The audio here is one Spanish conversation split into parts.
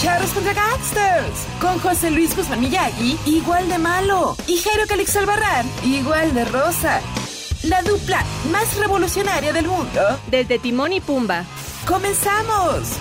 Charros contra Gangsters con José Luis Guzmán Miyagi, igual de malo, y Jairo Calixto Albarrán, igual de rosa. La dupla más revolucionaria del mundo. desde Timón y Pumba. ¡Comenzamos!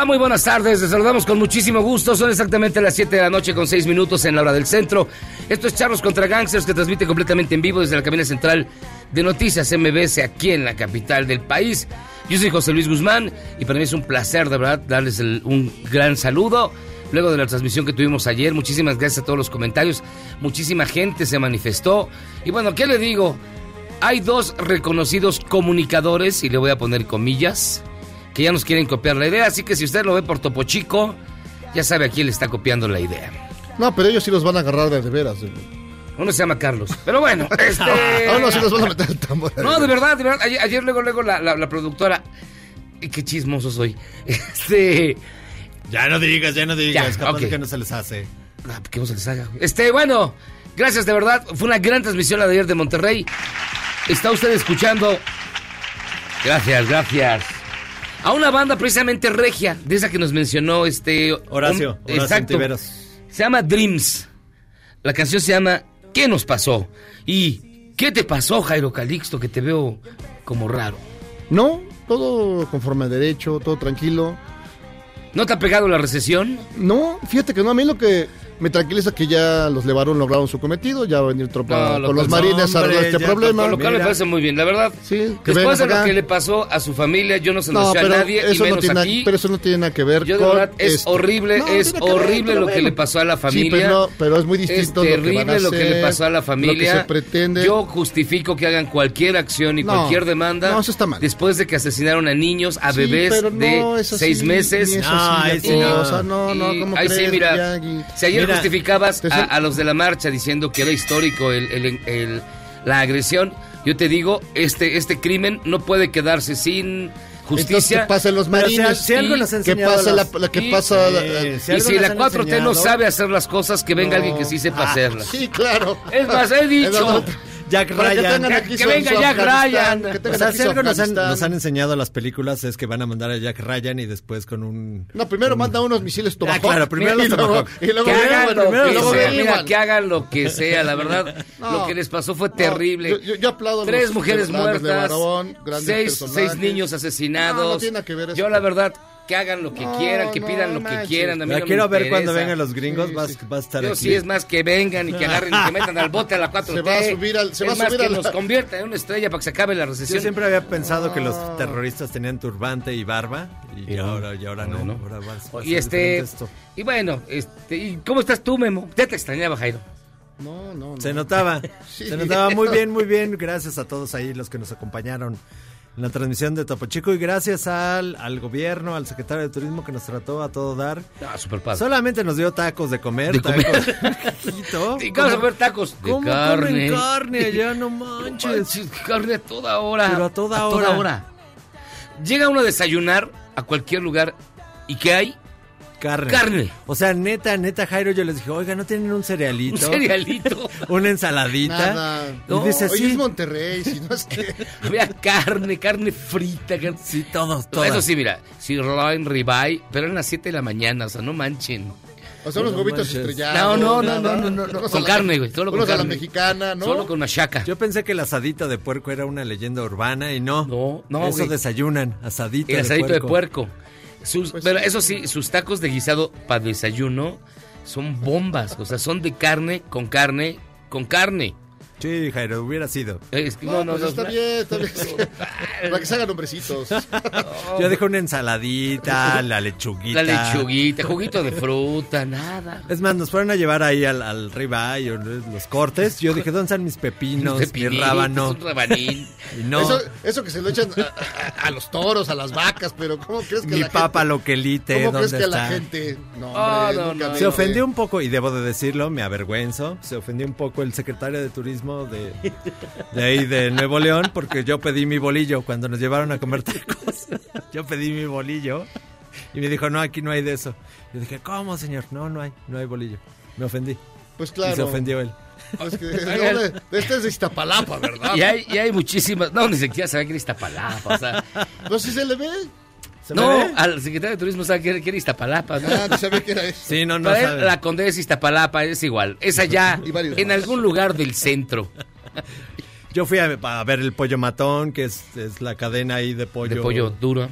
Va? Muy buenas tardes. Les saludamos con muchísimo gusto. Son exactamente las 7 de la noche con 6 minutos en la hora del centro. Esto es Charlos contra Gangsters que transmite completamente en vivo desde la cabina central de Noticias MBS aquí en la capital del país. Yo soy José Luis Guzmán y para mí es un placer de verdad darles el- un gran saludo. Luego de la transmisión que tuvimos ayer, muchísimas gracias a todos los comentarios. Muchísima gente se manifestó. Y bueno, ¿qué le digo? Hay dos reconocidos comunicadores, y le voy a poner comillas, que ya nos quieren copiar la idea. Así que si usted lo ve por Topo Chico, ya sabe a quién le está copiando la idea. No, pero ellos sí los van a agarrar de, de veras. Uno se llama Carlos. Pero bueno, este. Ah, no, sí los van a meter el tambor. No, de verdad, de verdad. Ayer, ayer luego, luego la, la- la productora. y Qué chismoso soy. Este. Ya no digas, ya no digas, Ya, capaz que no se les hace. ah, ¿Qué no se les haga? Este, bueno. Gracias, de verdad. Fue una gran transmisión la de ayer de Monterrey. Está usted escuchando. Gracias, gracias. A una banda precisamente regia, de esa que nos mencionó este. Horacio, Horacio Exacto. Ontiveros. Se llama Dreams. La canción se llama ¿Qué nos pasó? Y ¿qué te pasó, Jairo Calixto, que te veo como raro? No, todo conforme a derecho, todo tranquilo. ¿No te ha pegado la recesión? No, fíjate que no, a mí lo que me tranquiliza que ya los Levarón lograron su cometido, ya va a venir tropa No, lo con los marines a arreglar este ya, problema. Lo cual me parece muy bien, la verdad. Sí, que Después de lo que le pasó a su familia, yo no se lo No, a nadie, y eso, no tiene, aquí. pero eso no tiene nada que ver Yo de con verdad, es esto. horrible, No, es ver, horrible lo que le pasó a la Sí, familia. pero, no, pero es muy distinto Es lo que van terrible a lo que, le pasó a la familia. Lo que se pretende. Yo justifico que hagan cualquier acción y No, cualquier demanda. no, eso está mal. Después de que asesinaron a niños, a Sí, bebés de seis meses. No, sí, sí no, no. o sea, no, no, Y ¿cómo ahí sí, mira, si ayer Mira, justificabas te a, los de la marcha diciendo que era histórico el, el- el- la agresión, yo te digo, este, este crimen no puede quedarse sin Entonces, justicia. que pasen los Pero si, marines. si algo nos ha que enseñado pase la, que y- pasa si y si la han 4T no sabe hacer las cosas, que venga No. alguien que sí sepa Ah, hacerlas. Sí, claro. Es más, he dicho. Jack que Ryan. Que- venga Jack Ryan. O sea, si algo nos han, Afganistán. nos han enseñado las películas es que van a mandar a Jack Ryan y después con un... No, primero manda unos misiles Tomahawk. claro, primero y los luego, Tomahawk. y luego, Que hagan bueno, lo que luego sea, derriban. mira, que hagan lo que sea, la verdad. No. Lo que les pasó fue No, terrible. yo, yo- yo aplaudo Tres mujeres muertas, grandes seis, seis niños No, asesinados. no tiene nada que ver eso. Yo la verdad, que hagan lo que No, quieran, que no pidan lo que manches. quieran. A mí Ya no me quiero ver cuando vengan los gringos, Sí, vas, sí. vas a estar Yo aquí. sí es más que vengan y que agarren y que metan al bote a la 4T. Se va a subir al- se es va a más subir que a la- nos convierta en una estrella para que se acabe la recesión. Yo siempre había pensado que Ah. los terroristas tenían turbante y barba y, ahora, y ahora no. Ahora no. Ahora va- va a y este esto. y bueno, este ¿y cómo estás tú, Memo? Ya te extrañaba, Jairo. No, no, no. Se notaba, Sí. se notaba muy bien, muy bien. Gracias a todos ahí los que nos acompañaron en la transmisión de Topo Chico y gracias al, al gobierno, al secretario de Turismo que nos trató a todo dar. Ah, super padre. Solamente nos dio tacos de comer. De comer. tacos. Quito. Y vamos a comer tacos de ¿Cómo carne. comen carne allá? No manches. Manches, carne a toda hora. Pero a toda hora. hora. Llega uno a desayunar a cualquier lugar y ¿qué hay? Carne. Carne. O sea, neta, neta, Jairo, yo les dije, oiga, ¿no tienen un cerealito? Un cerealito. Una ensaladita. Nada. Y No, dice, Hoy sí. es Monterrey, si no es que... Había carne, carne frita. carne- Sí, todos, No, todas. Eso sí, mira, sirloin, ribeye, pero eran las 7 de la mañana, o sea, no manchen. O sea, unos No huevitos manches. estrellados. No, no, no, no, no, con la- carne, güey, solo con a la carne. mexicana, ¿no? Solo con machaca. Yo pensé que el asadito de puerco era una leyenda urbana y no. No, no, Eso güey. desayunan, asadito, El de, asadito puerco. de puerco. Sus, Pues pero sí. eso sí, sus tacos de guisado para desayuno son bombas. O sea, son de carne con carne con carne. Sí, Jairo, hubiera sido. Es que No, no, no, pues no, está no. bien, está bien. Para que se hagan hombrecitos. Yo dejé una ensaladita, la lechuguita. La lechuguita, juguito de fruta, nada. Es más, nos fueron a llevar ahí al, al ribeye, los cortes. Yo dije, ¿dónde están mis pepinos, mi rábano? Un rabanín. Y no, Eso, eso que se lo echan a, a- a los toros, a las vacas, pero ¿cómo crees que mi la papa gente... loquelite, ¿Cómo ¿dónde crees que la está? gente... No, hombre, no, nunca no. vi- Se ofendió un poco, y debo de decirlo, me avergüenzo, se ofendió un poco el secretario de turismo de, de ahí de Nuevo León, porque yo pedí mi bolillo cuando nos llevaron a comer tacos. Yo pedí mi bolillo y me dijo, no, aquí no hay de eso. Yo dije, ¿cómo, señor? No, no hay, no hay bolillo. Me ofendí. Pues Y claro. se ofendió él. Es que, no, de- de este es de Iztapalapa, ¿verdad? Y hay, y hay muchísimas. No, ni siquiera sabía que era Iztapalapa. O sea, No, sí se le ve. ¿Se no, al secretario de turismo sabe que era, que era Iztapalapa. ¿no? Ah, no sabía que era eso. Sí, no, no Para él, la condesa Iztapalapa es igual. Es allá, en más. algún lugar del centro. Yo fui a, a ver el pollo matón, que es, es la cadena ahí de pollo. De pollo duro.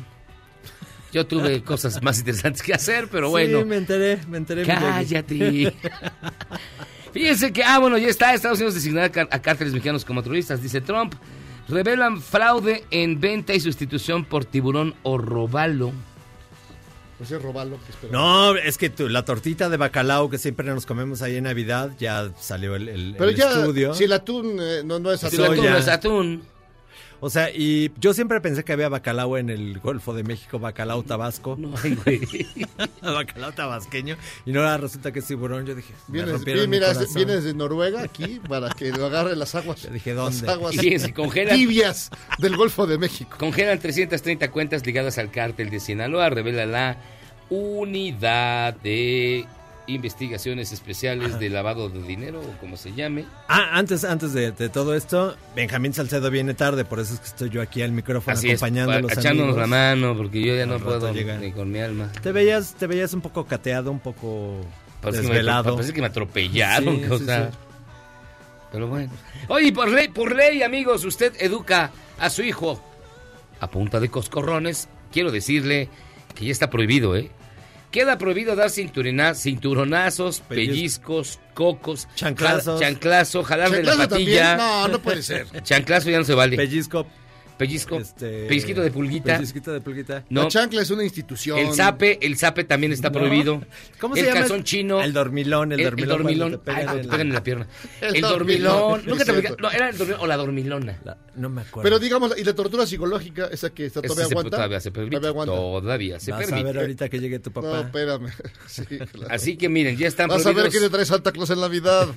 Yo tuve cosas más interesantes que hacer, pero Sí, bueno. me enteré, me enteré. Cállate. Fíjense que, ah, bueno, ya está. Estados Unidos designará a cárteles mexicanos como terroristas, dice Trump. Revelan fraude en venta y sustitución por tiburón o robalo. Pues es que espera. No, es que tú, la tortita de bacalao que siempre nos comemos ahí en Navidad, ya salió el, el- Pero el ya, estudio. si el atún eh, no, no es Si atún. el atún no es atún. O sea, y yo siempre pensé que había bacalao en el Golfo de México, bacalao tabasco, No güey. bacalao tabasqueño, y no resulta que es tiburón. Yo dije, Vienes, mira, vienes de Noruega aquí para que lo agarre las aguas. Yo dije, ¿dónde? Las aguas Y fíjense, congelan, tibias del Golfo de México. congelan 330 cuentas ligadas al cártel de Sinaloa, revela la unidad de investigaciones especiales de lavado de dinero, o como se llame. Ah, antes, antes de, de todo esto, Benjamín Salcedo viene tarde, por eso es que estoy yo aquí al micrófono Así es, acompañando a los echándonos amigos. la mano, porque yo ya no puedo llega. ni con mi alma. Te veías, te veías un poco cateado, un poco Parece que, me, desvelado. parece que me atropellaron, Sí, o sí, sea. sí. Pero bueno. Oye, por ley, por ley, amigos, usted educa a su hijo a punta de coscorrones. Quiero decirle que ya está prohibido, ¿eh? Queda prohibido dar cinturonazos, Pellizco. pellizcos, cocos, Chanclazos. chanclazo, jalar de la ¿Chanclazo también? patilla. No, no puede ser. Chanclazo ya no se vale. Pellizco, Pellizco, este, pellizquito de pulguita. Pellizquito de pulguita. No, La chancla es una institución. el zape, el zape también está No. prohibido. ¿Cómo el se llama? calzón chino. El dormilón, el, El, el dormilón. dormilón. te pegan en te pegan en la pierna. El El, dormilón, dormilón. Nunca te pegan- No, era el dormilón o la dormilona. La- no me acuerdo. Pero digamos, y la tortura psicológica, esa que está todavía se- aguanta. todavía se permite. Todavía aguanta. Todavía se Vas a permite. ver ahorita que llegue tu No, papá. espérame. Sí, claro. Así que miren, ya están Vas a ver prohibidos qué le trae Santa Claus en Navidad.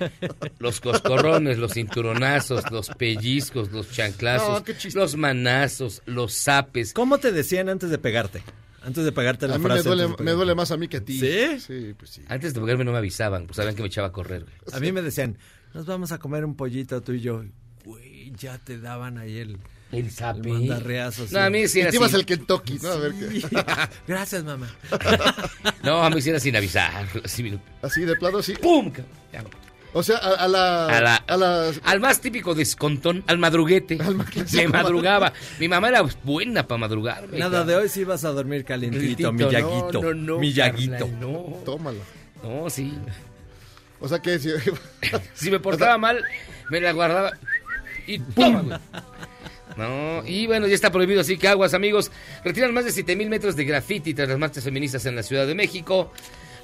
los coscorrones, los cinturonazos, los pellizcos, los chanclazos, No, qué chiste. los manazos, los zapes. ¿Cómo te decían antes de pegarte? Antes de pegarte la A mí frase. me duele, me duele más a mí que a ti. ¿Sí? Sí, pues sí. Antes de pegarme no me avisaban, pues sabían que me echaba a correr. güey. A mí me decían, nos vamos a comer un pollito tú y yo. Güey, ya te daban ahí el, El zape. el mandarreazo. sí. No, a mí sí Y era te ibas sin, al Kentucky, ¿no? A ver qué. Gracias, mamá. no, a mí sí era sin avisar. Así de plano, sí. ¡Pum! Ya. O sea, a, a la, A la- a la- Al más típico descontón, al madruguete. Al Le madrugaba. Mi mamá era buena para madrugar. Nada de hoy sí vas a dormir calientito, mi No, llaguito. no, no, mi llaguito. carnal, no, Tómala. no, sí. O sea que si- Si me portaba mal, me la guardaba y güey. No, y bueno, ya está prohibido, así que aguas, amigos. Retiran más de 7 mil metros de grafiti tras las marchas feministas en la Ciudad de México.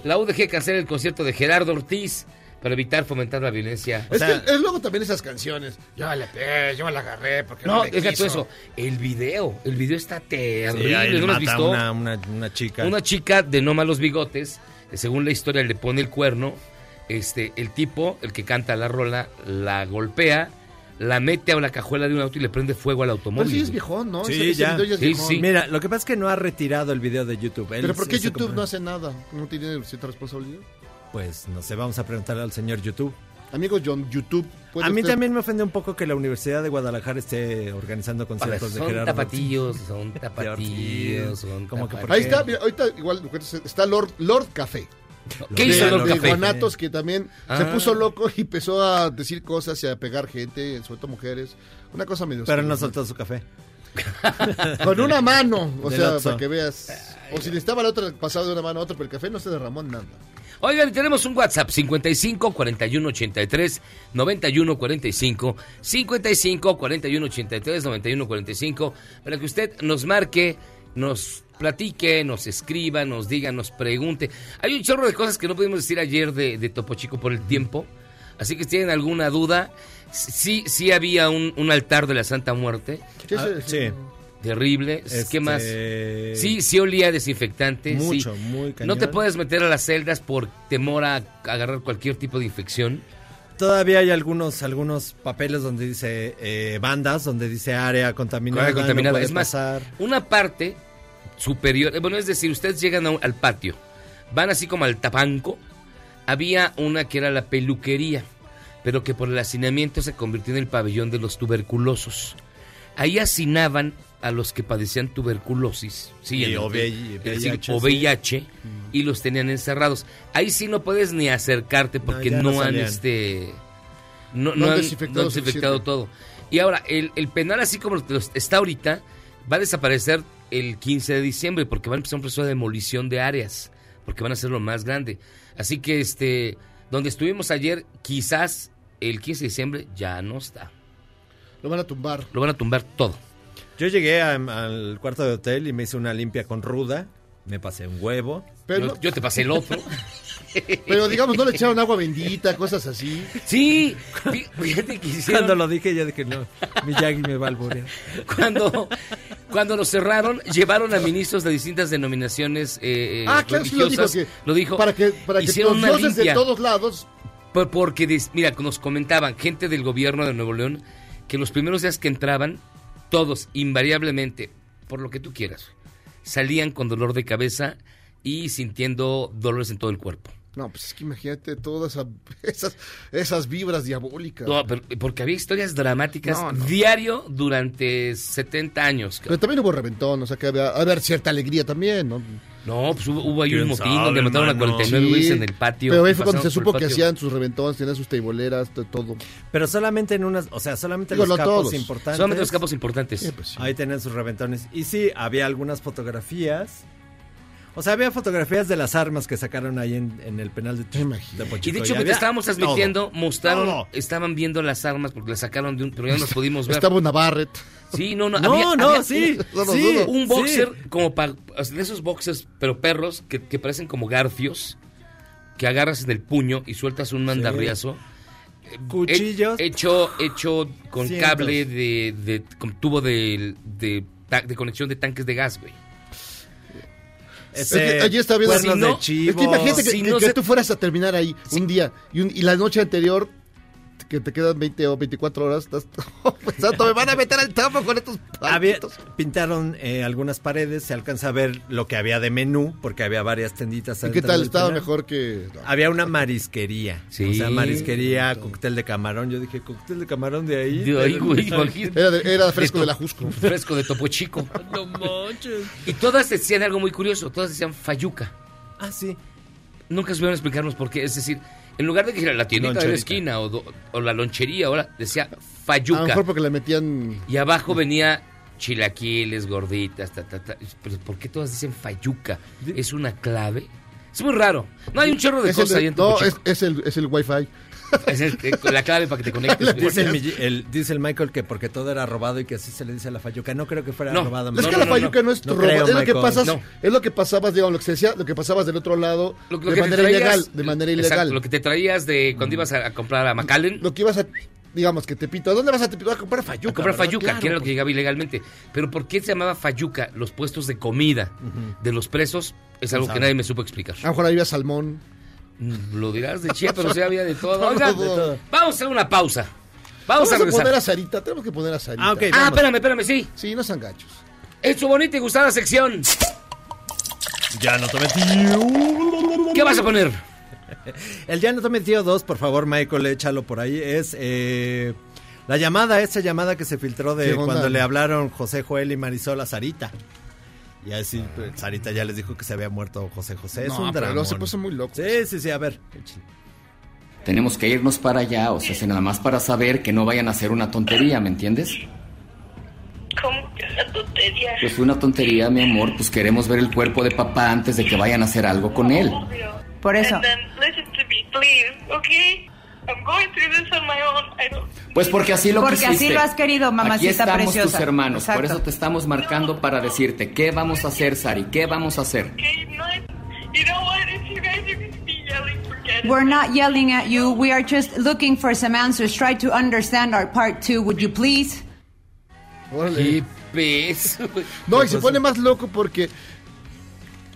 La UDG cancela el concierto de Gerardo Ortiz para evitar fomentar la violencia. es, sea- que es luego también esas canciones. Yo le pegué, yo la agarré porque no, No, me deja quiso. todo eso. El video, el video está Sí, terrible. ahí ¿No lo has visto? Una, una, una chica. Una chica de no malos bigotes, que según la historia le pone el cuerno, este, el tipo, el que canta la rola, la golpea, la mete a una cajuela de un auto y le prende fuego al Pero automóvil. sí es viejón, ¿no? Sí, Ese- ese ya. video es Sí, viejón. sí. Mira, lo que pasa es que no ha retirado el video de YouTube. Él Pero ¿por qué YouTube no hace nada? ¿No tiene cierta responsabilidad? Pues no sé, vamos a preguntarle al señor YouTube. Amigos, John, YouTube. ¿puede A mí usted- también me ofende un poco que la Universidad de Guadalajara esté organizando conciertos de son Gerardo. tapatillos, son tapatillos, son Como que por Ahí tapatillos. está, mira, ahorita igual está Lord, Lord Café. ¿Qué de, hizo Lord de Café? Guanatos que también se Ah. puso loco y empezó a decir cosas y a pegar gente, sobre todo mujeres. Una cosa medio... Pero no soltó su café. Con una mano, o Del sea, Oxxo. para que veas. O si necesitaba la otra pasado de una mano a otra, pero el café no se derramó en nada. Oigan, tenemos un WhatsApp 55 41 83 91 45 55 41 83 91 45 para que usted nos marque, nos platique, nos escriba, nos diga, nos pregunte. Hay un chorro de cosas que no pudimos decir ayer de, de Topo Chico por el tiempo. Así que si tienen alguna duda, sí, sí había un, un altar de la Santa Muerte. ¿Qué Ah, sí. Terrible. Este, ¿Qué más? Sí, sí olía desinfectante. Mucho, sí. muy No cañón. te puedes meter a las celdas por temor a agarrar cualquier tipo de infección. Todavía hay algunos algunos papeles donde dice eh, bandas, donde dice área contaminada. Área contaminada. no es más, pasar. una parte superior, eh, bueno, es decir, ustedes llegan un- al patio, van así como al tapanco, había una que era la peluquería, pero que por el hacinamiento se convirtió en el pabellón de los tuberculosos. Ahí hacinaban a los que padecían tuberculosis, sí, Y VIH, o sí. VIH, y los tenían encerrados. Ahí sí no puedes ni acercarte porque no, no han este no, han desinfectado han todo. Y ahora, el, el penal, así como está ahorita, va a desaparecer el 15 de diciembre porque van a empezar un proceso de demolición de áreas, porque van a ser lo más grande. Así que, este, donde estuvimos ayer, quizás el 15 de diciembre ya no está. Lo van a tumbar. Lo van a tumbar todo. Yo llegué a- al cuarto de hotel y me hice una limpia con ruda. Me pasé un huevo. Pero, yo, yo te pasé el otro. pero digamos, no le echaron agua bendita, cosas así. sí, fí- fíjate que hicieron... Cuando lo dije, yo dije, no, mi Yagi me va a alburear. Cuando, cuando lo cerraron, llevaron a ministros de distintas denominaciones eh, eh, ah, claro, sí lo dijo. Que, lo dijo. Para que, para que Hicieron los una dioses de limpia. todos lados. Por- porque, mira, nos comentaban gente del gobierno de Nuevo León que los primeros días que entraban, todos, invariablemente, por lo que tú quieras, salían con dolor de cabeza y sintiendo dolores en todo el cuerpo. No, pues es que imagínate todas esa- esas, esas vibras diabólicas. No, pero- porque había historias dramáticas No, no. diario durante 70 años. Pero también hubo reventón, o sea que había, haber cierta alegría también, ¿no? No, pues hubo, hubo ahí un ¿Quién motín sabe, donde mataron a mano? 49 Sí, güeyes en el patio. Pero ahí fue cuando se supo que hacían sus reventones, tenían sus teiboleras, de todo. Pero solamente en unas, o sea, solamente Digo, los no capos todos. importantes. Solamente los capos importantes. Sí, pues sí. Ahí tenían sus reventones. Y sí, había algunas fotografías. O sea, había fotografías de las armas que sacaron ahí en, en el penal de, Imagínate. de Y de hecho, había mientras estábamos transmitiendo, todo. mostraron, Todo. estaban viendo las armas porque las sacaron de un, pero ya no las pudimos ver. Estaba una Barrett. Sí, no, no, No, había- no, había sí, lo sí. Un, un sí. boxer como para, de esos boxers, pero perros, que, que parecen como garfios, que agarras en el puño y sueltas un mandarriazo. Cuchillos. He- hecho, hecho con Cientos. cable de, de- con tubo de, de, ta- de conexión de tanques de gas, güey. Es que allí está viendo- Si no, de Es chivo. que imagínate que, Si que- no que se- tú fueras a terminar ahí un día y, un- y la noche anterior que te quedan 20 o 24 horas, estás pensando, me van a meter al tapo con estos Había- palpitos". pintaron eh, algunas paredes, se alcanza a ver lo que había de menú, porque había varias tenditas. ¿Y qué tal? Estaba penal. mejor que... no. Había una marisquería. Sí. O sea, marisquería, cóctel de camarón. Yo dije, cóctel de camarón de ahí. De ahí, güey, imagínate. Era, de- era fresco de la Jusco. Fresco de Topo Chico. No manches. Y todas decían algo muy curioso, todas decían Fayuca. Ah, sí. Nunca supieron explicarnos por qué. Es decir, En lugar de que la tiendita de la Loncherita. esquina o, do- o la lonchería, ahora decía A lo Fayuca. mejor porque le metían... Y abajo venía chilaquiles, gorditas, ta, ta, ta. Pero ¿por qué todas dicen Fayuca? ¿Es una clave? Es muy raro. No hay un chorro de Es cosas ahí en no, es el, es el wifi. Es el- eh, la clave para que te conectes. Dice el, Milli- el- dice el Michael que porque todo era robado y que así se le dice a la Fayuca. No creo que fuera No. robado. Es No, que la no, Fayuca no, es tu No robo, creo, es lo que pasas, No. es lo que pasabas, digamos, lo que se decía, lo que pasabas del otro lado Lo- lo de manera traías- ilegal, de manera Exacto, ilegal. lo que te traías de cuando ibas a, a comprar a McAllen. Lo que ibas a, digamos, que Tepito, ¿a dónde vas a Tepito? A comprar Fayuca. a comprar ¿verdad? Fayuca, Claro, que era lo que pues. llegaba ilegalmente. Pero ¿por qué se llamaba Fayuca? Los puestos de comida de los presos es algo que nadie me supo explicar. A lo mejor ahí había salmón. Mm, Lo dirás de chía, pero sí había de todo. Oigan, de todo. vamos a hacer una pausa. Vamos Vamos, a a regresar. poner a Sarita, tenemos que poner a Sarita. Ah, ok. Ah, espérame, espérame, sí. Sí, no sean gachos. Es su bonita y gustada sección. Ya no te metí. ¿Qué vas a poner? El ya no te metió dos, por favor, Michael, échalo por ahí. Es eh, la llamada, esa llamada que se filtró de cuando le hablaron José Joel y Marisol a Sarita. Y así, pues, Sarita ya les dijo que se había muerto José José. Es No, un pero drama. se puso muy loco. Sí, sí, sí, a ver. Tenemos que irnos para allá, o sea, si nada más para saber que no vayan a hacer una tontería, ¿me entiendes? ¿Cómo que una tontería? Pues una tontería, mi amor, pues queremos ver el cuerpo de papá antes de que vayan a hacer algo con él. Por eso. And then listen to me, please, okay? I'm going through this on my own. I don't... Pues porque así lo Porque quisiste. así lo has querido, mamacita Aquí estamos preciosa. tus hermanos, por Exacto. eso te estamos marcando para decirte qué vamos a hacer, Sari, qué vamos a hacer. Okay, no, you know what? If you guys are going to be yelling, forget it. We're not yelling at you. We are just looking for some answers. Try to understand our part two, would you please? ¿Qué? No, y se pone más loco porque.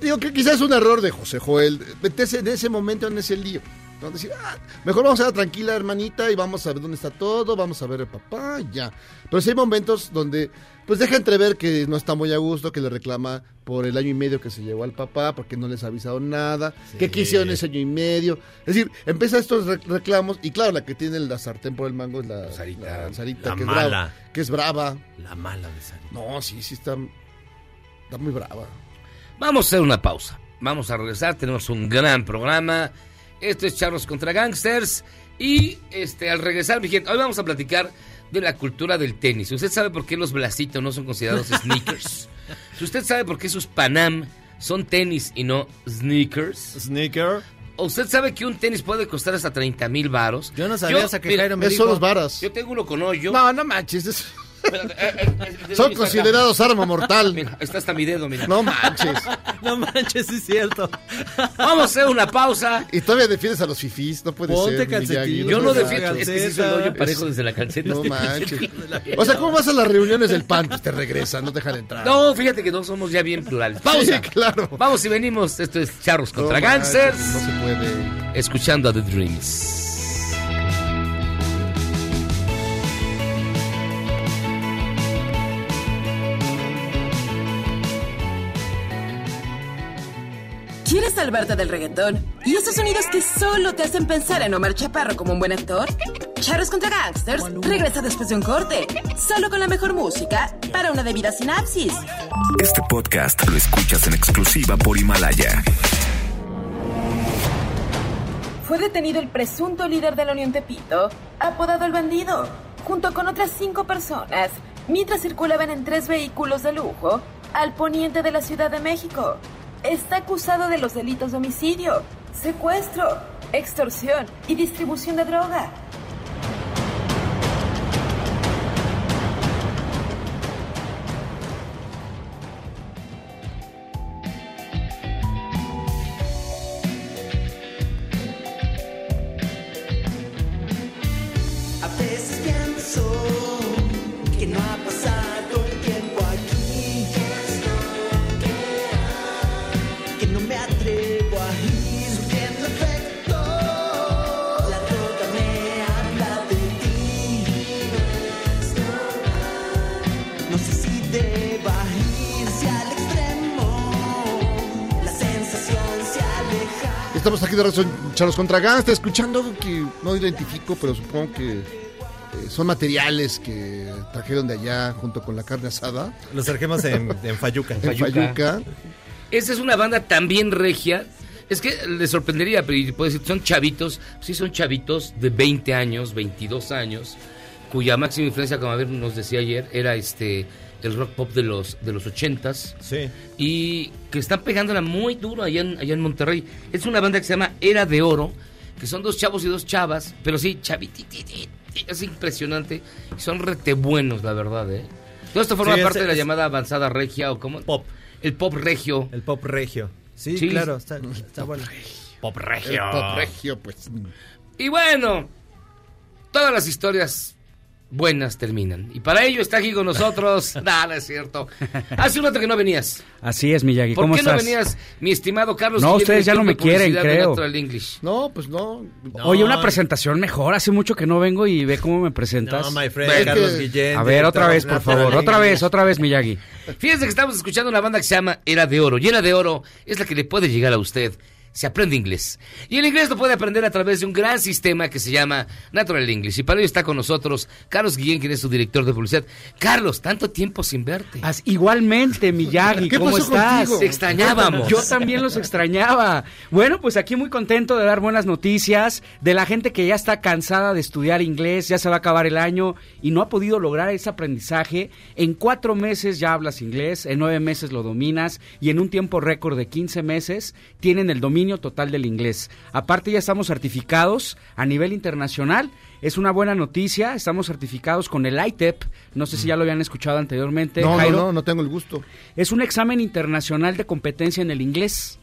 Digo que quizás es un error de José Joel. Meterse en ese momento en ese lío. ¿No? Decir, ah, mejor vamos a la tranquila, hermanita, y vamos a ver dónde está todo, vamos a ver el papá, ya. Pero sí hay momentos donde, pues deja entrever que no está muy a gusto, que le reclama por el año y medio que se llevó al papá, porque no les ha avisado nada, que quisieron ese año y medio. Es decir, empieza estos re- reclamos, y claro, la que tiene la sartén por el mango es la Sarita. la Sarita, La que, es mala. brava, que es brava. La mala de Sarita. No, sí, sí está, está muy brava. Vamos a hacer una pausa. Vamos a regresar. Tenemos un gran programa. Esto es Charlos contra Gangsters. Y este, al regresar, mi gente, hoy vamos a platicar de la cultura del tenis. ¿Usted sabe por qué los Blasitos no son considerados sneakers? Usted sabe por qué sus Panam son tenis y no sneakers. Sneaker. ¿O ¿Usted sabe que un tenis puede costar hasta 30 mil varos? Yo no sabía hasta que mira, Jairo me dijo. varas. Yo tengo uno con hoyo. No, no manches. es- Eh, eh, eh, ¿de son considerados arma mortal. Mira, está hasta mi dedo, mira. No manches. No manches, sí es cierto. Vamos a hacer una pausa. Y todavía defiendes a los fifís, no puede Ponte ser. calcetín. Yo no defiendo. Es que se el hoyo parejo desde la calceta. No manches. O sea, ¿cómo vas a las reuniones del PAN? Pues te regresan, no te dejan entrar. No, fíjate que no somos ya bien plurales. Pausa. Sí, claro. Vamos y venimos. Esto es Charros No contra manches, Gangsters. No se puede. Escuchando a The Dreams. ¿Quieres salvarte del reggaetón? ¿Y esos sonidos que solo te hacen pensar en Omar Chaparro como un buen actor? Charros contra Gangsters regresa después de un corte, solo con la mejor música para una debida sinapsis. Este podcast lo escuchas en exclusiva por Himalaya. Fue detenido el presunto líder de la Unión Tepito, apodado el bandido, junto con otras cinco personas, mientras circulaban en tres vehículos de lujo al poniente de la Ciudad de México. Está acusado de los delitos de homicidio, secuestro, extorsión y distribución de droga. Aquí de razón, Charlos contra Gangsters, escuchando algo que no identifico, pero supongo que eh, son materiales que trajeron de allá junto con la carne asada. Los trajimos en, en Fayuca. En Fayuca. Esa es una banda también regia. Es que les sorprendería, pero y puedo decir, son chavitos, sí son chavitos de 20 años, 22 años, cuya máxima influencia, como a ver, nos decía ayer, era este el rock pop de los de los 80s. Sí. Y que están pegándola muy duro allá en, allá en Monterrey. Es una banda que se llama Era de Oro, que son dos chavos y dos chavas, pero sí, chavitititi, es impresionante. Y son rete buenos, la verdad, ¿eh? Todo esto forma Sí, parte es- de la es- llamada avanzada regia o como... Pop. El pop regio. El pop regio. Sí, Sí. claro, está, está bueno. Pop El regio. pop regio, pues. Y bueno, todas las historias buenas terminan. Y para ello está aquí con nosotros. Nada, es cierto. Hace un rato que no venías. Así es, Miyagi. ¿Por ¿Cómo qué no venías, mi estimado Carlos? No, ustedes ya no me quieren, creo. No, pues no. Oye, una presentación mejor. Hace mucho que no vengo y ve cómo me presentas. No, my friend, Carlos que- Guillén. A ver, otra vez, por favor. Otra vez, otra vez, Miyagi. Fíjense que estamos escuchando una banda que se llama Era de Oro. Y Era de Oro es la que le puede llegar a usted. Se aprende inglés. Y el inglés lo puede aprender a través de un gran sistema que se llama Natural English. Y para ello está con nosotros Carlos Guillén, quien es su director de publicidad. Carlos, tanto tiempo sin verte. As- igualmente, Miyagi, ¿Qué ¿cómo pasó estás? contigo? Te extrañábamos. Yo también los extrañaba. Bueno, pues aquí muy contento de dar buenas noticias de la gente que ya está cansada de estudiar inglés, ya se va a acabar el año y no ha podido lograr ese aprendizaje. En cuatro meses ya hablas inglés, en nueve meses lo dominas y en un tiempo récord de 15 meses tienen el dominio total del inglés. Aparte ya estamos certificados a nivel internacional. Es una buena noticia, estamos certificados con el ITEP, no sé si ya lo habían escuchado anteriormente. No, no, Jairo. no, no tengo el gusto. Es un examen internacional de competencia en el inglés.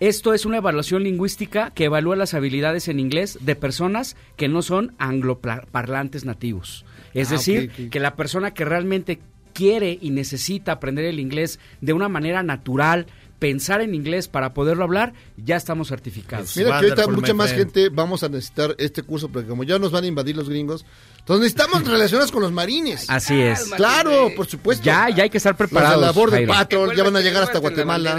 Esto es una evaluación lingüística que evalúa las habilidades en inglés de personas que no son angloparlantes nativos. Es Ah, decir, que la persona que realmente quiere y necesita aprender el inglés de una manera natural, pensar en inglés para poderlo hablar, ya estamos certificados. Mira que ahorita mucha más gente vamos a necesitar este curso porque como ya nos van a invadir los gringos, entonces necesitamos relaciones con los marines. Así es. Claro, por supuesto. Ya, ya hay que estar Los de preparados. la Border Jairo. Patrol ya van a llegar hasta Guatemala.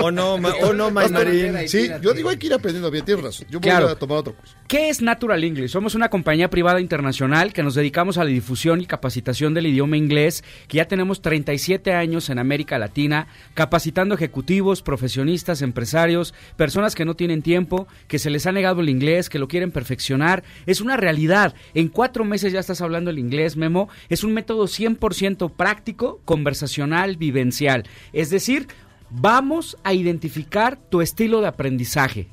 o no, o no, marine. Sí, yo digo hay que ir aprendiendo bien, tienes razón. Yo voy Claro. a tomar otro curso. ¿Qué es Natural English? Somos una compañía privada internacional que nos dedicamos a la difusión y capacitación del idioma inglés, que ya tenemos 37 años en América Latina, capacitando ejecutivos, profesionistas, empresarios, personas que no tienen tiempo, que se les ha negado el inglés, que lo quieren perfeccionar. Es una realidad. En cuatro meses ya estás hablando el inglés, Memo. Es un método 100% práctico, conversacional, vivencial. Es decir, vamos a identificar tu estilo de aprendizaje.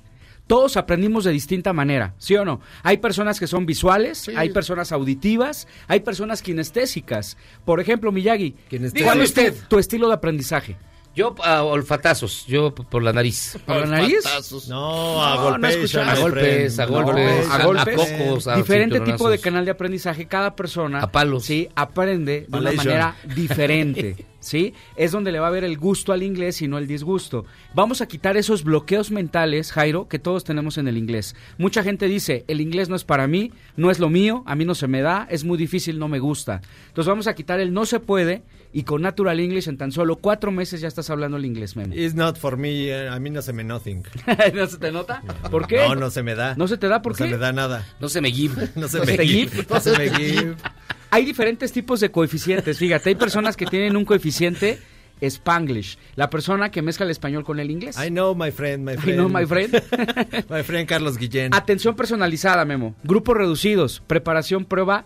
Todos aprendimos de distinta manera, ¿sí o no? Hay personas que son visuales, Sí. hay personas auditivas, hay personas kinestésicas. Por ejemplo, Miyagi. ¿cuál es tu estilo de aprendizaje? Yo a olfatazos, yo por la nariz. ¿Por la nariz? No, a No, no golpes. escuché. A golpes, a golpes, a golpes. cocos, a Diferente tipo de canal de aprendizaje. Cada persona A palos. sí aprende de una manera diferente. ¿Sí? Es donde le va a ver el gusto al inglés y no el disgusto. Vamos a quitar esos bloqueos mentales, Jairo, que todos tenemos en el inglés. Mucha gente dice, el inglés no es para mí, no es lo mío, a mí no se me da, es muy difícil, no me gusta. Entonces vamos a quitar el no se puede y con Natural English en tan solo cuatro meses ya estás hablando el inglés, Memo. It's not for me, eh, a mí no se me nothing. ¿No se te nota? ¿Por qué? No, no se me da. ¿No se te da? ¿Por no qué? se me da nada. No se me give. No se ¿No me give. No se me give. Hay diferentes tipos de coeficientes. Fíjate, hay personas que tienen un coeficiente Spanglish, la persona que mezcla el español con el inglés. I know, my friend, my I friend. know, my friend. my friend Carlos Guillén. Atención personalizada, Memo. Grupos reducidos, preparación, prueba,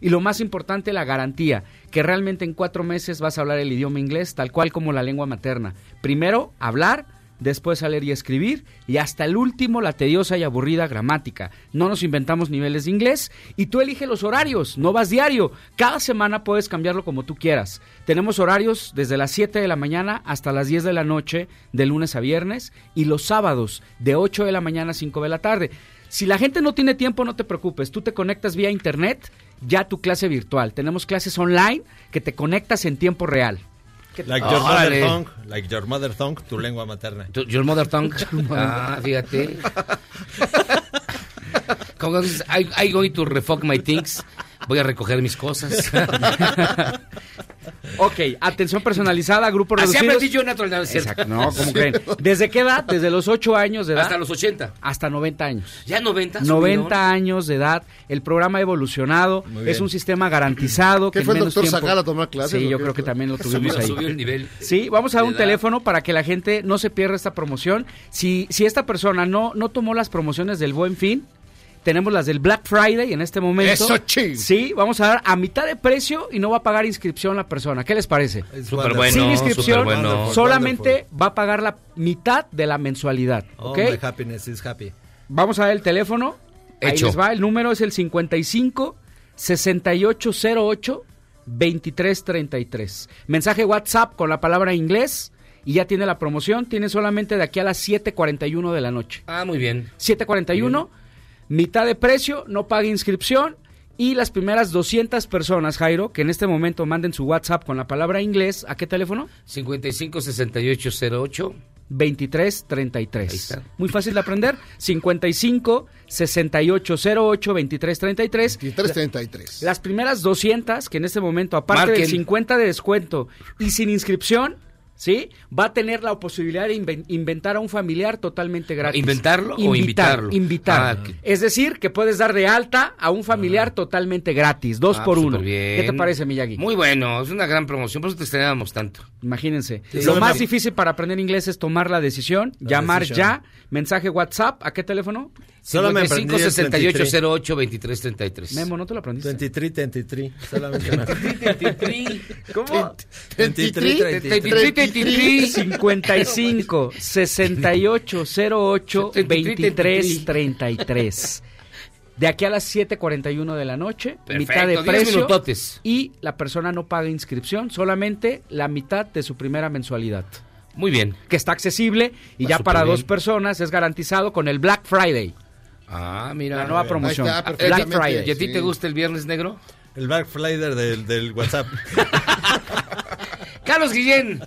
Y lo más importante, la garantía, que realmente en cuatro meses vas a hablar el idioma inglés tal cual como la lengua materna. Primero, hablar, después leer y escribir, y hasta el último, la tediosa y aburrida gramática. No nos inventamos niveles de inglés, y tú elige los horarios, no vas diario. Cada semana puedes cambiarlo como tú quieras. Tenemos horarios desde las 7 de la mañana hasta las 10 de la noche, de lunes a viernes, y los sábados, de 8 de la mañana a 5 de la tarde. Si la gente no tiene tiempo, no te preocupes. Tú te conectas vía internet, ya tu clase virtual. Tenemos clases online que te conectas en tiempo real. Like your mother tongue. Like your mother tongue, tu lengua materna. Tu- Your mother tongue. Ah, fíjate. Como dices, I, I going to refuck my things. Voy a recoger mis cosas. Ok, atención personalizada, grupo Así reducido. aprendí yo natural, no, es cierto. Exacto, no, ¿cómo creen? ¿Desde qué edad? Desde los 8 años de edad. Hasta los 80. Hasta 90 años. ¿Ya 90? 90 años de edad, el programa ha evolucionado, es un sistema garantizado. ¿Qué que en fue el menos doctor tiempo- a tomar clases? Sí, yo creo que también lo tuvimos Subió, ahí. subió el nivel. Sí, vamos a dar un edad. teléfono para que la gente no se pierda esta promoción. Si, si esta persona no, no tomó las promociones del Buen Fin, tenemos las del Black Friday en este momento. Eso, ching. Sí, vamos a dar a mitad de precio y no va a pagar inscripción la persona. ¿Qué les parece? Súper bueno, Sin inscripción, bueno. solamente va a pagar la mitad de la mensualidad. Oh, ¿ok? my happiness is happy. Vamos a ver el teléfono. Ahí Hecho. les va, el número es el 55 6808 2333. Mensaje WhatsApp con la palabra inglés y ya tiene la promoción. Tiene solamente de aquí a las 7:41 de la noche. Ah, muy bien. 7:41, mitad de precio, no pague inscripción. Y las primeras 200 personas, Jairo, que en este momento manden su WhatsApp con la palabra inglés, ¿a qué teléfono? 55 68 08. 2333. Ahí está. Muy fácil de aprender. 55 6808 2333. 2333. Las primeras 200 que en este momento, aparte del Marquen. 50 de descuento y sin inscripción, ¿sí? Va a tener la posibilidad de inven- inventar a un familiar totalmente gratis. ¿Inventarlo o Invitar, invitarlo? Invitar. Ah, Es decir, que puedes dar de alta a un familiar totalmente gratis. Dos Ah, por pues, uno. superbién. ¿Qué te parece, Miyagi? Muy bueno, es una gran promoción, por eso te extrañábamos tanto. Imagínense. Sí. Lo Sí. más difícil para aprender inglés es tomar la decisión, llamar decisión. ya, mensaje WhatsApp, ¿a qué teléfono? Solo me 55 aprendí el 68 23. 08 23 33. Memo, ¿no te lo aprendiste? 23, 23. Solamente me aprendí. ¿Cómo? 23, 33. 55 68 08 23 33. De aquí a las 7:41 de la noche, Perfecto, mitad de 10 precio. minutotes. Y la persona no paga inscripción, solamente la mitad de su primera mensualidad. Muy bien. Que está accesible y Va ya para bien. dos personas es garantizado con el Black Friday. Ah, mira. La nueva promoción. está, Ah, Black. Friday. ¿Y a ti Sí. te gusta el viernes negro? El back flider del, del WhatsApp. Carlos Guillén,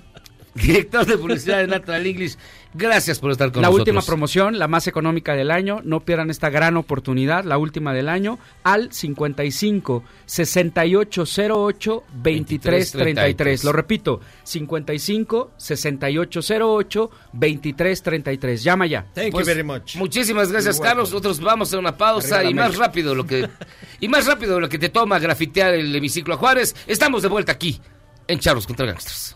director de publicidad de Natural English. Gracias por estar con la nosotros. última promoción, la más económica del año. No pierdan esta gran oportunidad, la última del año, al 55 6808 2333. Lo repito, 55 6808 2333. Llama ya. Thank Pues, you very much. Muchísimas gracias, You're welcome. Carlos. Nosotros vamos a una pausa Arriba la y más rápido lo que y más rápido de lo que te toma grafitear el hemiciclo a Juárez. Estamos de vuelta aquí en Charlos contra Gangsters.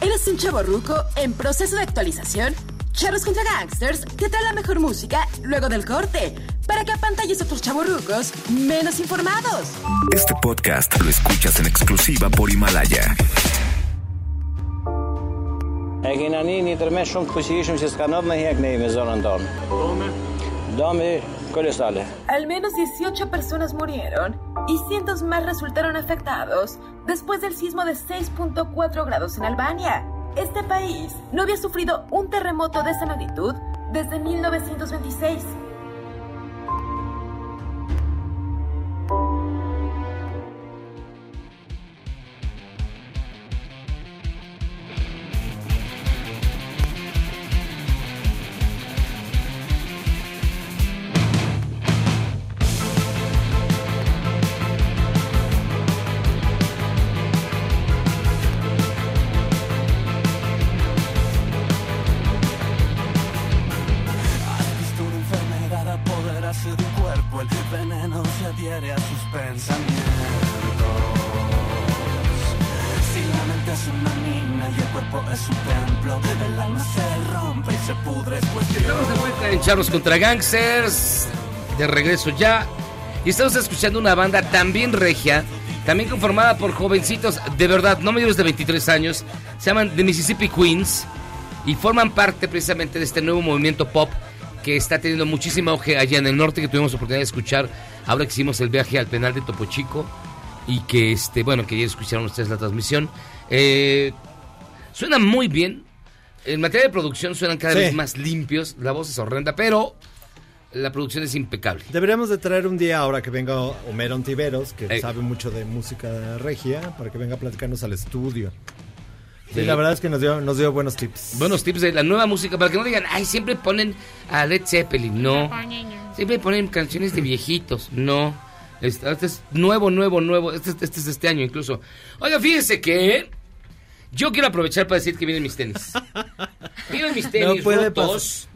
¿Eres un chavo ruco en proceso de actualización? Charros contra Gangsters te trae la mejor música luego del corte para que apantalles a otros chavos rucos menos informados. Este podcast lo escuchas en exclusiva por Himalaya. Egin anini tër me shumë fuqishëm që s'ka nëpë me hek ne me zonën tonë. Dome Al menos 18 personas murieron y cientos más resultaron afectados después del sismo de 6.4 grados en Albania. Este país no había sufrido un terremoto de esa magnitud desde 1926. Charlos contra Gangsters. De regreso ya. Y estamos escuchando una banda también regia, también conformada por jovencitos, de verdad, no mayores de 23 años. Se llaman The Mississippi Queens y forman parte precisamente de este nuevo movimiento pop que está teniendo muchísima auge allá en el norte, que tuvimos oportunidad de escuchar ahora que hicimos el viaje al penal de Topo Chico y que, este, bueno, que ya escucharon ustedes la transmisión. Eh, suena muy bien. En materia de producción suenan cada Sí. vez más limpios. La voz es horrenda, pero la producción es impecable. Deberíamos de traer un día ahora que venga Homero Ontiveros, que Ey. sabe mucho de música regia, para que venga a platicarnos al estudio. Sí, Sí. la verdad es que nos dio, nos dio buenos tips. Buenos tips de la nueva música, para que no digan, ay, siempre ponen a Led Zeppelin. No. Siempre ponen canciones de viejitos. No. Este, este es nuevo, nuevo, nuevo. Este, este es de este año incluso. Oiga, fíjense que yo quiero aprovechar para decir que vienen mis tenis. Vienen mis tenis No puede rotos.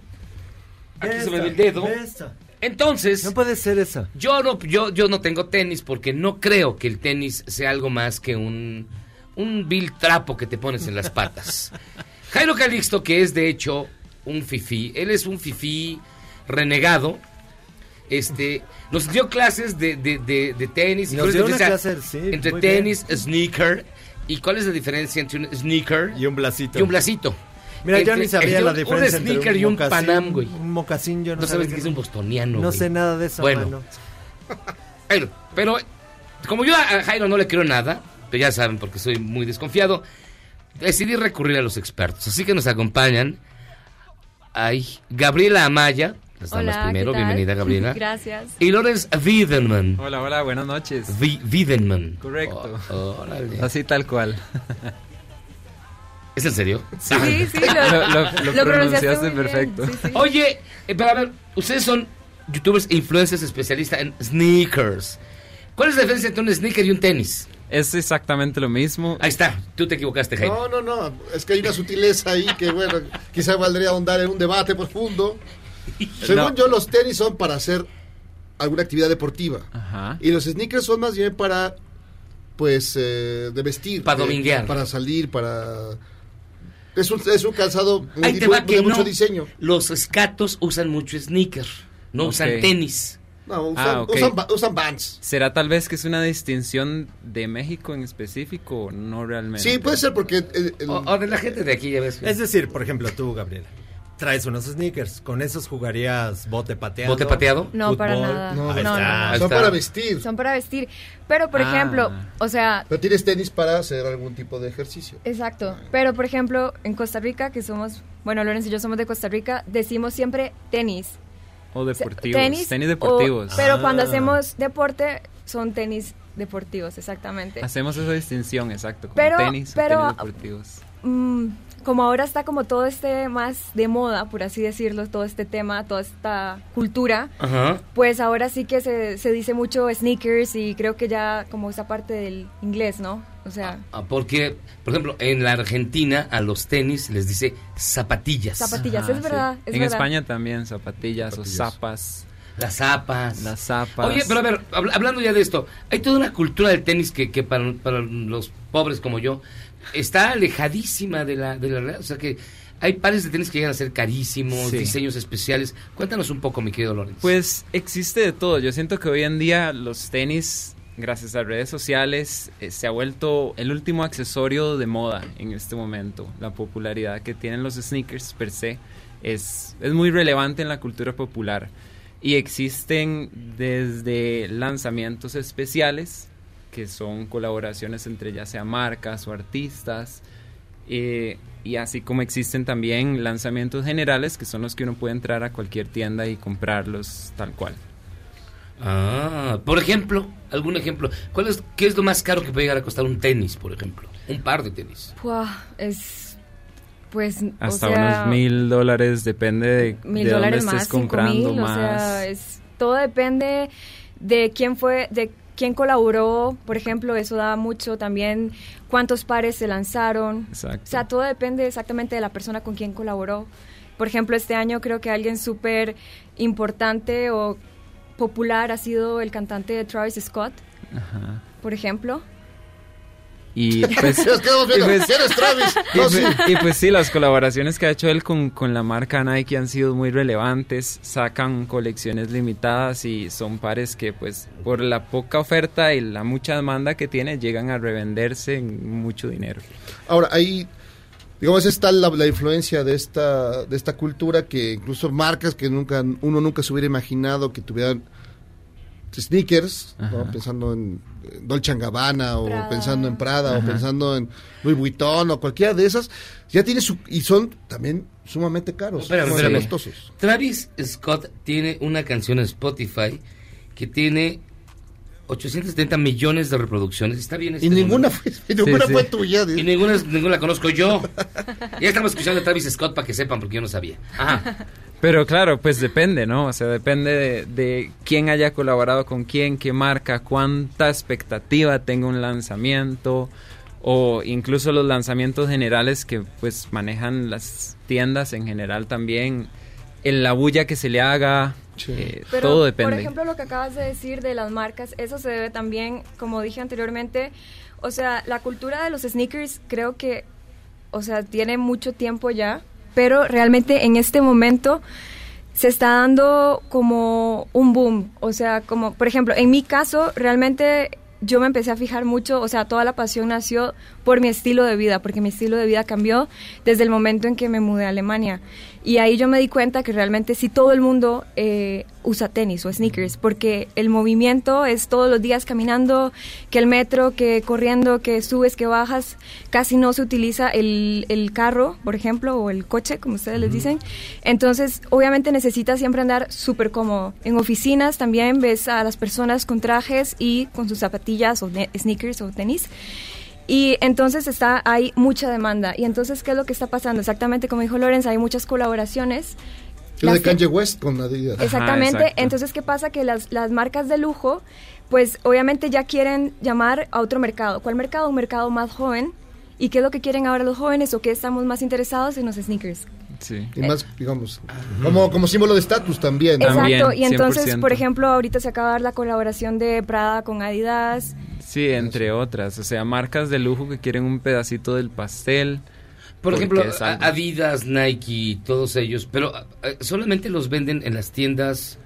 Aquí se me Esta, ve el dedo. esta. Entonces, No puede ser esa. yo no, yo, yo no tengo tenis porque no creo que el tenis sea algo más que un, un vil trapo que te pones en las patas. Jairo Calixto, que es de hecho un fifí, él es un fifí renegado. Este, nos dio clases de, de, de, de tenis. Nos dio una clase, sí, entre tenis, sneaker. ¿Y cuál es la diferencia entre un sneaker Y un blacito. y un blacito? Mira, yo Entre- ni sabía entre la un- diferencia Un entre sneaker y un mocasín, panam, güey. Un mocasín, yo no, No sabes que es un bostoniano. No güey. sé nada de eso, Bueno, mano. Jairo, pero como yo a Jairo no le creo nada, pero ya saben porque soy muy desconfiado, decidí recurrir a los expertos. Así que nos acompañan ay, Gabriela Amaya, las damas Hola, primero, bienvenida Gabriela. Gracias. Y Lorenz Wiedenman. Hola, hola, buenas noches. Vi- Wiedenman. Correcto. Oh, órale. Así tal cual. ¿Es en serio? Sí, sí, sí, lo- Lo- lo- lo lo pronunciaste pronunciaste muy bien, perfecto. sí, sí. Oye, eh, pero a ver, ustedes son youtubers e influencers especialistas en sneakers. ¿Cuál es la diferencia entre un sneaker y un tenis? Es exactamente lo mismo. Ahí está, tú te equivocaste, Jairo. No, no, no. Es que hay una sutileza ahí que, bueno, quizá valdría ahondar en un debate profundo. Según No. yo, los tenis son para hacer alguna actividad deportiva. Ajá. Y los sneakers son más bien para, pues, eh, de vestir. Para de- dominguear. Para salir, para... Es un, es un calzado muy Ahí te difu- va que de mucho no. diseño. Los escatos usan mucho sneaker, no usan tenis. No, usan, Ah, usan, usan Vans. ¿Será tal vez que es una distinción de México en específico o no realmente? Sí, puede ser porque... el- el- O, o de la gente de aquí, ya ves. Es decir, por ejemplo, tú, Gabriela, traes unos sneakers. ¿Con esos jugarías bote pateado? ¿Bote pateado? No, para nada. No, está. no, no. Son para vestir. Son para vestir. Pero, por Ah. ejemplo, o sea, Pero tienes tenis para hacer algún tipo de ejercicio. exacto. Pero, por ejemplo, en Costa Rica, que somos, bueno, Lorenzo y yo somos de Costa Rica, decimos siempre tenis. O deportivos. Tenis. Tenis, o- deportivos. pero cuando Ah. hacemos deporte, son tenis deportivos, exactamente. Hacemos esa distinción, exacto. Como Pero- tenis pero- o tenis deportivos. Mm, como ahora está como todo este más de moda, por así decirlo, todo este tema, toda esta cultura, Ajá. pues ahora sí que se, se dice mucho sneakers y creo que ya como esa parte del inglés, ¿no? O sea, Ah, Porque, por ejemplo, en la Argentina a los tenis les dice zapatillas. zapatillas, Ajá, es verdad. sí. es en verdad. España también, zapatillas, Zapatillas. o zapas. Las zapas. Las zapas. Oye, pero a ver, habl- hablando ya de esto, hay toda una cultura del tenis que, que para, para los pobres como yo está alejadísima de la, de la realidad. O sea que hay pares de tenis que llegan a ser carísimos, Sí. diseños especiales. Cuéntanos un poco, mi querido Lorenz. Pues existe de todo. Yo siento que hoy en día los tenis, gracias a redes sociales, eh, se ha vuelto el último accesorio de moda en este momento. La popularidad que tienen los sneakers per se es, es muy relevante en la cultura popular. Y existen desde lanzamientos especiales, que son colaboraciones entre ya sea marcas o artistas, eh, y así como existen también lanzamientos generales, que son los que uno puede entrar a cualquier tienda y comprarlos tal cual. Ah, por ejemplo, algún ejemplo. ¿Cuál es, ¿Qué es lo más caro que puede llegar a costar un tenis, por ejemplo? Un par de tenis. Es, pues, Hasta o sea, unos mil dólares, depende de, mil de dónde estés más, cinco comprando mil, más. o sea, es, todo depende de quién fue, de quién colaboró, por ejemplo, eso da mucho también, cuántos pares se lanzaron, Exacto. o sea, todo depende exactamente de la persona con quien colaboró. Por ejemplo, este año creo que alguien súper importante o popular ha sido el cantante de Travis Scott, Ajá. por ejemplo. Y pues, y pues- ¿quién es Travis? y No, pues- sí. y pues sí, las colaboraciones que ha hecho él con, con la marca Nike han sido muy relevantes, sacan colecciones limitadas y son pares que pues por la poca oferta y la mucha demanda que tiene llegan a revenderse en mucho dinero. Ahora, ahí, digamos, está la, la influencia de esta, de esta cultura que incluso marcas que nunca uno nunca se hubiera imaginado que tuvieran sneakers, pensando en Dolce Gabbana o Prada. pensando en Prada o pensando en Louis Vuitton o cualquiera de esas, ya tiene su y son también sumamente caros, Espérame, espérame. costosos. Travis Scott tiene una canción en Spotify que tiene 870 millones de reproducciones. Está bien. este Y ninguna fue- y ninguna fue tuya, Y ninguna, ninguna la conozco yo. ya estamos escuchando a Travis Scott para que sepan, porque yo no sabía. Ajá. Pero claro, pues depende, ¿no? O sea, depende de, de quién haya colaborado con quién, qué marca, cuánta expectativa tenga un lanzamiento o incluso los lanzamientos generales que pues manejan las tiendas en general también, en la bulla que se le haga, eh, Pero, todo depende. Por ejemplo, lo que acabas de decir de las marcas, eso se debe también, como dije anteriormente, o sea, la cultura de los sneakers creo que, o sea, tiene mucho tiempo ya, pero realmente en este momento se está dando como un boom, o sea, como, por ejemplo, en mi caso, realmente yo me empecé a fijar mucho, o sea, toda la pasión nació por mi estilo de vida, porque mi estilo de vida cambió desde el momento en que me mudé a Alemania. Y ahí yo me di cuenta que realmente sí todo el mundo eh, usa tenis o sneakers, porque el movimiento es todos los días caminando, que el metro, que corriendo, que subes, que bajas, casi no se utiliza el, el carro, por ejemplo, o el coche, como ustedes les dicen. Entonces, obviamente necesitas siempre andar súper cómodo. En oficinas también ves a las personas con trajes y con sus zapatillas o ne- sneakers o tenis. Y entonces está, hay mucha demanda. Y entonces, ¿qué es lo que está pasando? Exactamente como dijo Lorenz, hay muchas colaboraciones. La de Las- Kanye West con Adidas. Exactamente. Entonces, ¿qué pasa? Que las, las marcas de lujo, pues obviamente ya quieren llamar a otro mercado. ¿Cuál mercado? Un mercado más joven. ¿Y qué es lo que quieren ahora los jóvenes o qué estamos más interesados en los sneakers? Sí. Y más, digamos, como, como símbolo de estatus también. Exacto. y entonces, por ejemplo, ahorita se acaba de dar la colaboración de Prada con Adidas. Sí, entre otras. O sea, marcas de lujo que quieren un pedacito del pastel. Por ejemplo, Adidas, Nike, todos ellos, pero eh, solamente los venden en las tiendas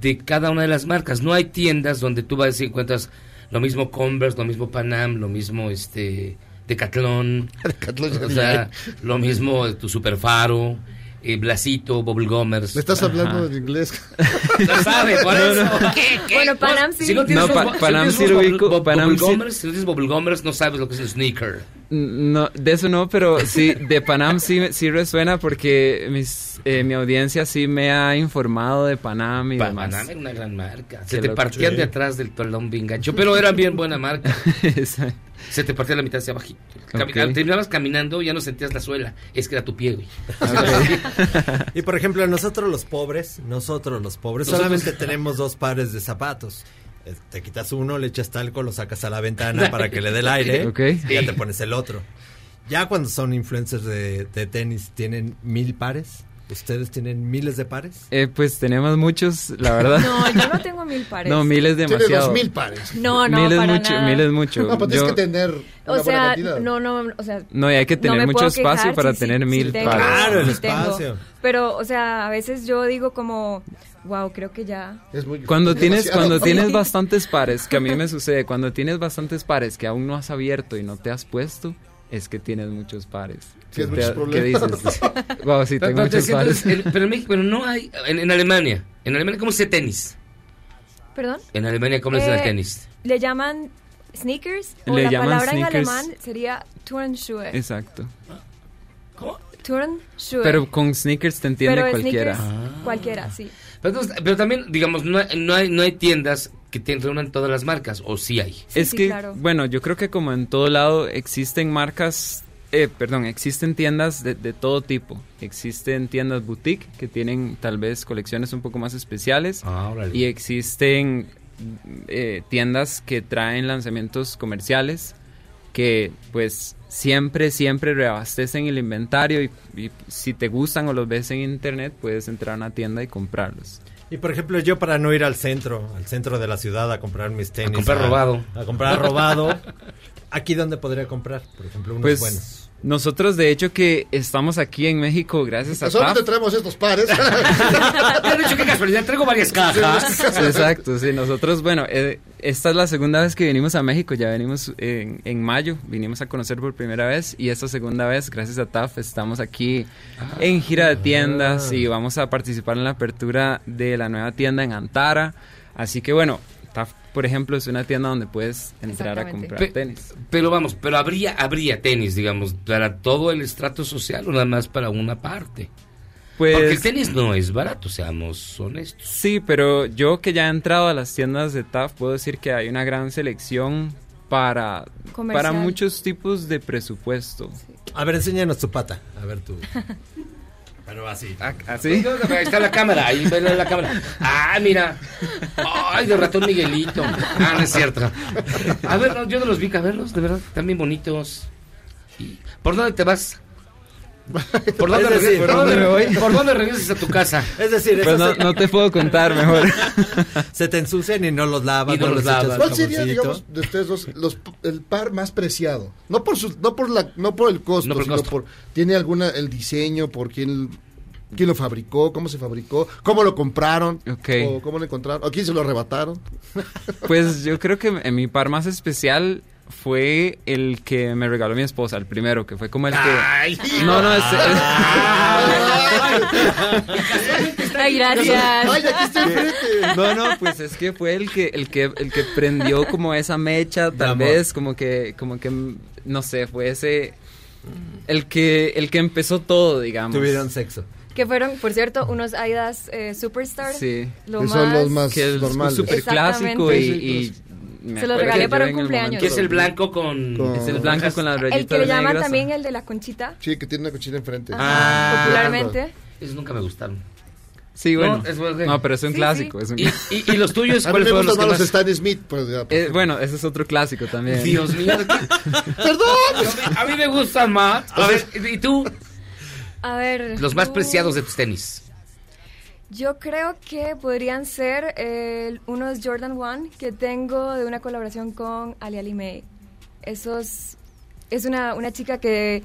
de cada una de las marcas. No hay tiendas donde tú vas y encuentras lo mismo Converse, lo mismo Panam, lo mismo este Decathlon, Decathlon, o sea, lo mismo tu Superfaro, eh, Blasito, Bubblegomers. Me estás hablando en inglés. Lo sabe, por No, eso. no. ¿Qué, qué? Bueno, Panam sí. Si no tienes No, Pa- bo- si Panam no tienes bubble- Panam sí. Bubblegomers, si no tienes Bubblegomers, no sabes lo que es un sneaker. No, de eso no, pero sí, de Panam sí, sí resuena porque mis, eh, mi audiencia sí me ha informado de Panam y Pa- demás. Panam era una gran marca. Se Qué te partían Sí. de atrás del talón bien gancho, pero eran bien buena marca. Se te partía la mitad hacia abajo. Terminabas caminando, ya no sentías la suela. Es que era tu pie, güey. Y por ejemplo, nosotros los pobres, nosotros los pobres, Nosotros- solamente tenemos dos pares de zapatos. Eh, Te quitas uno, le echas talco, lo sacas a la ventana para que le dé el aire y ya te pones el otro. Ya cuando son influencers de, de tenis, ¿tienen mil pares? ¿Ustedes tienen miles de pares? Eh, pues tenemos muchos, la verdad. No, yo no tengo mil pares. No, miles Tiene demasiado. dos mil pares. No, no, Miles para mucho, nada. miles mucho. No, pues tienes Yo- que tener O una sea, no, no, o sea... No, y hay que tener mucho espacio quejar, para sí, tener sí, mil tengo, pares. Claro, el tengo. espacio. Pero, o sea, a veces yo digo como, wow, creo que ya... Es muy- Cuando tienes, demasiado. cuando tienes bastantes pares, que a mí me sucede, cuando tienes bastantes pares que aún no has abierto y no te has puesto, es que tienes muchos pares. Tienes ¿Te- muchos ¿Qué problemas. dices? wow, sí, Pero- tengo muchos pares. el- pero en México pero no hay. En, en Alemania. En Alemania, ¿cómo se dice tenis? ¿Perdón? En Alemania, ¿cómo Eh, al tenis? Le llaman sneakers o Le la llaman palabra sneakers. en alemán sería Turnschuhe. Exacto. Turnschuhe. Pero con sneakers te entiende Pero cualquiera. sneakers, cualquiera, sí. Pero, entonces- pero también, digamos, no hay, no hay, no hay tiendas que te reúnan todas las marcas, o sí hay. es sí, que, claro. bueno, yo creo que como en todo lado existen marcas, eh, perdón, existen tiendas de, de todo tipo. Existen tiendas boutique que tienen tal vez colecciones un poco más especiales. Ah, órale. Y existen eh, tiendas que traen lanzamientos comerciales que pues siempre, siempre reabastecen el inventario y, y si te gustan o los ves en internet puedes entrar a una tienda y comprarlos. Y por ejemplo, yo para no ir al centro, al centro de la ciudad a comprar mis tenis. comprar robado. A comprar robado. ¿Aquí dónde podría comprar? Por ejemplo, unos Pues buenos. nosotros de hecho que estamos aquí en México gracias a Solamente TAF. traemos estos pares. Pero de hecho, qué casualidad, traigo varias cajas. Sí, Exacto, sí, nosotros, bueno, eh, esta es la segunda vez que venimos a México, ya venimos en, en mayo, vinimos a conocer por primera vez y esta segunda vez, gracias a TAF, estamos aquí en gira de tiendas y vamos a participar en la apertura de la nueva tienda en Antara, así que bueno, TAF, por ejemplo, es una tienda donde puedes entrar a comprar Pe- tenis. Pero vamos, pero habría, habría tenis, digamos, para todo el estrato social o nada más para una parte. Pues- Porque el tenis no es barato, seamos honestos. Sí, pero yo que ya he entrado a las tiendas de TAF, puedo decir que hay una gran selección para, Comercial. para muchos tipos de presupuesto. A ver, enséñanos tu pata. A ver tu. Pero así. ¿Así? Ahí está la cámara, ahí vele la cámara. Ah, mira. Ay, de ratón Miguelito. Ah, no es cierto. A ver, no, yo no los vi, a verlos, de verdad, están bien bonitos. ¿Por dónde te vas? ¿Por dónde, decir, regresas? ¿Por dónde me voy? ¿Por dónde regresas a tu casa? Es decir, Pues no, no te puedo contar mejor. se te ensucian y no los lavas. No no los lavas. ¿Cuál sería, digamos, de ustedes dos, los, el par más preciado? No por su, no por la, no por el costo, No por el sino costo. por tiene alguna el diseño, por quién, quién lo fabricó, cómo se fabricó, cómo lo compraron, Ok. o cómo lo encontraron, o quién se lo arrebataron. Pues yo creo que en mi par más especial fue el que me regaló mi esposa, el primero, que fue como el que... Ay, no, no, es... Ay, gracias. Ay, aquí enfrente. No, no, pues es que fue el que, el que, el que prendió como esa mecha, tal vez, como que, como que, no sé, fue ese, el que, el que empezó todo, digamos. Tuvieron sexo. Que fueron, por cierto, unos Aidas eh, Superstar. Sí. Lo Que más, son los más que es normales. súper clásico y, y Se lo regalé que para un cumpleaños. ¿Qué es el blanco con...? Con- Es el blanco con las rayitas El que le llaman negras. también el de la conchita, Sí, que tiene una cochina enfrente. Ah, popularmente. Esos nunca me gustaron. Sí, bueno. No, es bueno. No, pero es un Sí, clásico. sí. es un- ¿Y, y, y los tuyos A mí cuáles me fueron los que los? Stan Smith. Pues, ya, por Eh, bueno, ese es otro clásico también. Dios mío. Perdón. A mí me gustan más. A ver, ¿y tú? A ver. Los más preciados de tus tenis. Yo creo que podrían ser eh, unos Jordan 1 que tengo de una colaboración con Ali Ali May. Esos es una, una chica que,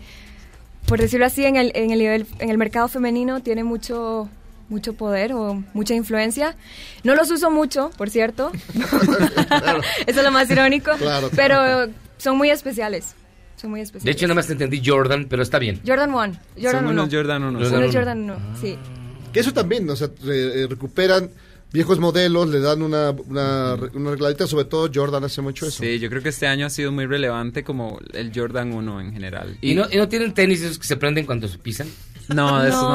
por decirlo así, en el, en el nivel, en el mercado femenino tiene mucho mucho poder o mucha influencia. No los uso mucho, por cierto. Eso es lo más irónico. Claro, claro. Pero son muy especiales. Son muy especiales. De hecho, nada más te entendí Jordan, pero está bien. Jordan 1. Jordan Son 1. unos Jordan 1. Jordan Unos uno. Jordan 1, sí. Que eso también, o sea, re- eh, recuperan viejos modelos, le dan una, una, una arregladita, sobre todo Jordan hace mucho eso. Sí, yo creo que este año ha sido muy relevante como el Jordan 1 en general. ¿Y no, y no tienen tenis esos que se prenden cuando se pisan? No, de eso no.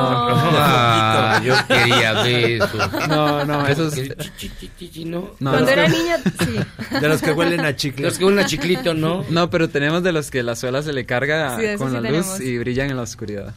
Ah, yo quería ver eso. No, no, esos... ¿no? No, Cuando era que- niña, sí. De los que huelen a chicle. Los que unen a chiclito, ¿no? No, pero tenemos de los que la suela se le carga Sí, con sí la tenemos. luz y brillan en la oscuridad.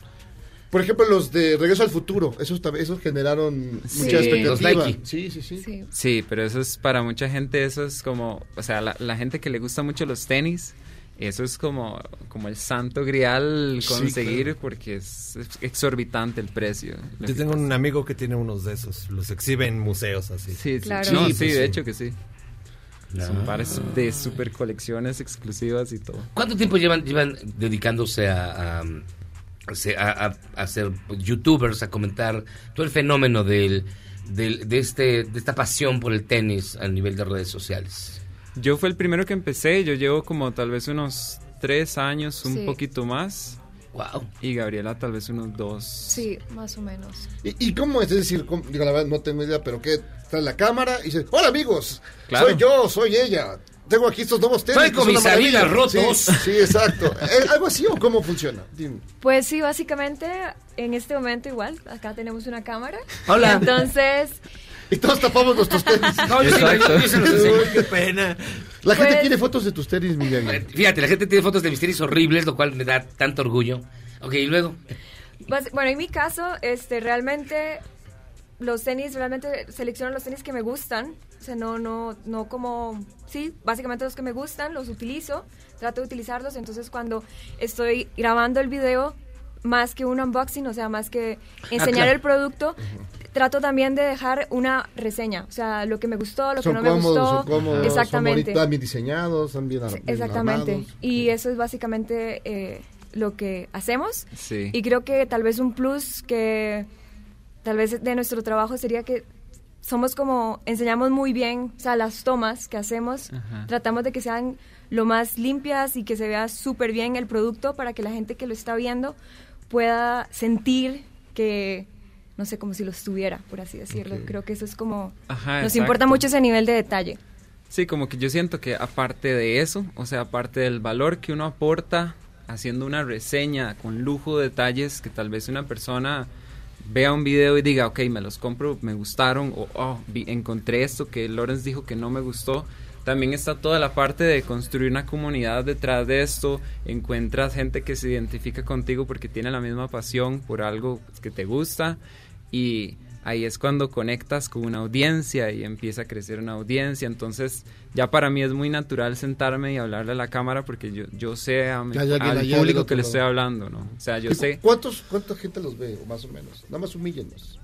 Por ejemplo, los de Regreso al Futuro, esos, esos generaron Sí, mucha expectativa. los Nike. Sí, sí, sí. Sí. Sí, pero eso es para mucha gente, eso es como, o sea, la, la gente que le gusta mucho los tenis, eso es como, como el santo grial Sí, conseguir claro. porque es, exorbitante el precio. Yo tengo un amigo que tiene unos de esos. Los exhibe en museos así. Sí, sí, Claro. no, Sí, sí, de hecho que sí. Son pares de super colecciones exclusivas y todo. ¿Cuánto tiempo llevan, llevan dedicándose a, a, a a- a- a ser youtubers, a comentar todo el fenómeno del, del- de, este, de esta pasión por el tenis a nivel de redes sociales? Yo fue el primero que empecé, yo llevo como tal vez unos tres años, un Sí. poquito más, Wow. y Gabriela tal vez unos dos. Sí, más o menos. ¿Y, y cómo es? Es decir, cómo- digo, la verdad no tengo idea, pero que trae la cámara y dice, hola amigos, Claro. soy yo, soy ella. Tengo aquí estos nuevos tenis. Son mis una maravilla". anillos rotos. Sí, sí, exacto. ¿Es ¿Algo así o cómo funciona? Dime. Pues sí, básicamente en este momento igual, acá tenemos una cámara. Hola. Entonces, Y todos tapamos nuestros tenis. No, yo sí- yo los qué pena. La gente Pues- quiere fotos de tus tenis, Miguel. Fíjate, la gente tiene fotos de mis tenis horribles, lo cual me da tanto orgullo. Ok, y luego. bas- bueno, en mi caso, este, realmente los tenis, realmente selecciono los tenis que me gustan. O sea, no, no, no como, sí, básicamente los que me gustan, los utilizo, trato de utilizarlos. Entonces, cuando estoy grabando el video, más que un unboxing, o sea, más que enseñar claro. el producto, trato también de dejar una reseña. O sea, lo que me gustó, lo Son que no me gustó. son cómodos, Exactamente. son bien diseñados, están bien, Exactamente. armados. Y eso es básicamente eh, lo que hacemos. Sí. Y creo que tal vez un plus que tal vez de nuestro trabajo sería que somos como, enseñamos muy bien, o sea, las tomas que hacemos, Ajá. tratamos de que sean lo más limpias y que se vea súper bien el producto para que la gente que lo está viendo pueda sentir que, no sé, como si lo estuviera, por así decirlo. Creo que eso es como, Ajá, nos exacto. importa mucho ese nivel de detalle. Sí, como que yo siento que aparte de eso, o sea, aparte del valor que uno aporta haciendo una reseña con lujo de detalles que tal vez una persona vea un video y diga, ok, me los compro, me gustaron, o oh, encontré esto que Lawrence dijo que no me gustó. También está toda la parte de construir una comunidad detrás de esto. Encuentras gente que se identifica contigo porque tiene la misma pasión por algo que te gusta. Y ahí es cuando conectas con una audiencia y empieza a crecer una audiencia. Entonces, ya para mí es muy natural sentarme y hablarle a la cámara porque yo, yo sé a mi- Ya al público que le estoy hablando, ¿no? O sea, yo ¿Y sé. ¿Cuántos, ¿Cuánta gente los ve, o más o menos? Nada más humíllenos.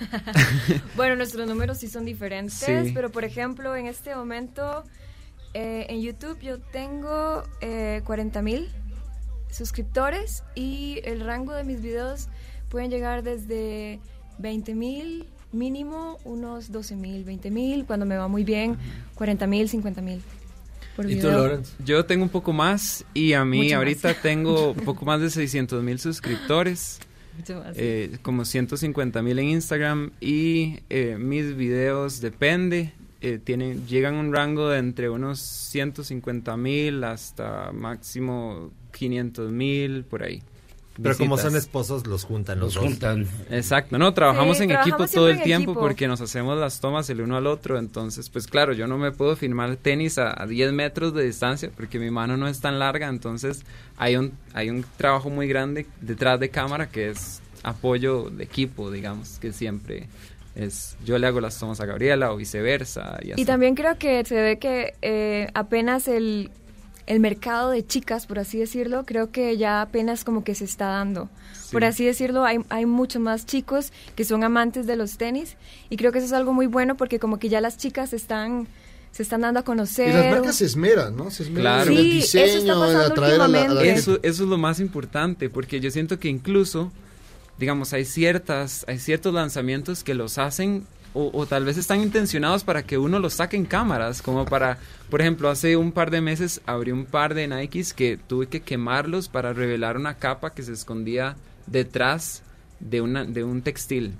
Bueno, nuestros números sí son diferentes, Sí. pero por ejemplo, en este momento eh, en YouTube yo tengo eh, 40 mil suscriptores y el rango de mis videos pueden llegar desde 20 mil mínimo, unos 12 mil, 20 mil, cuando me va muy bien, 40 mil, 50 mil. por video. Yo tengo un poco más y a mí Mucho más. ahorita tengo un poco más de 600 mil suscriptores. Mucho más. eh, como 150 mil en Instagram y eh, mis videos depende eh, tienen llegan a un rango de entre unos 150 mil hasta máximo 500 mil por ahí Pero como son esposos, los juntan los, Los dos. juntan. Exacto, no, trabajamos Sí, en trabajamos equipo todo el tiempo equipo. porque nos hacemos las tomas el uno al otro, entonces pues claro, yo no me puedo filmar tenis a, a 10 metros de distancia porque mi mano no es tan larga, entonces hay un, hay un trabajo muy grande detrás de cámara que es apoyo de equipo, digamos, que siempre es, yo le hago las tomas a Gabriela o viceversa. Y, así. Y también creo que se ve que eh, apenas el, el mercado de chicas, por así decirlo, creo que ya apenas como que se está dando. Por así decirlo, hay, hay muchos más chicos que son amantes de los tenis y creo que eso es algo muy bueno porque como que ya las chicas están se están dando a conocer. Y las marcas se esmeran, ¿no? Se esmeran Claro. en el Sí, eso está diseño, en pasando atraer a la, a la últimamente. eso, gente. eso es lo más importante, porque yo siento que incluso, digamos, hay ciertas, hay ciertos lanzamientos que los hacen o, o tal vez están intencionados para que uno los saque en cámaras, como para, por ejemplo, hace un par de meses abrí un par de Nikes que tuve que quemarlos para revelar una capa que se escondía detrás de una de un textil.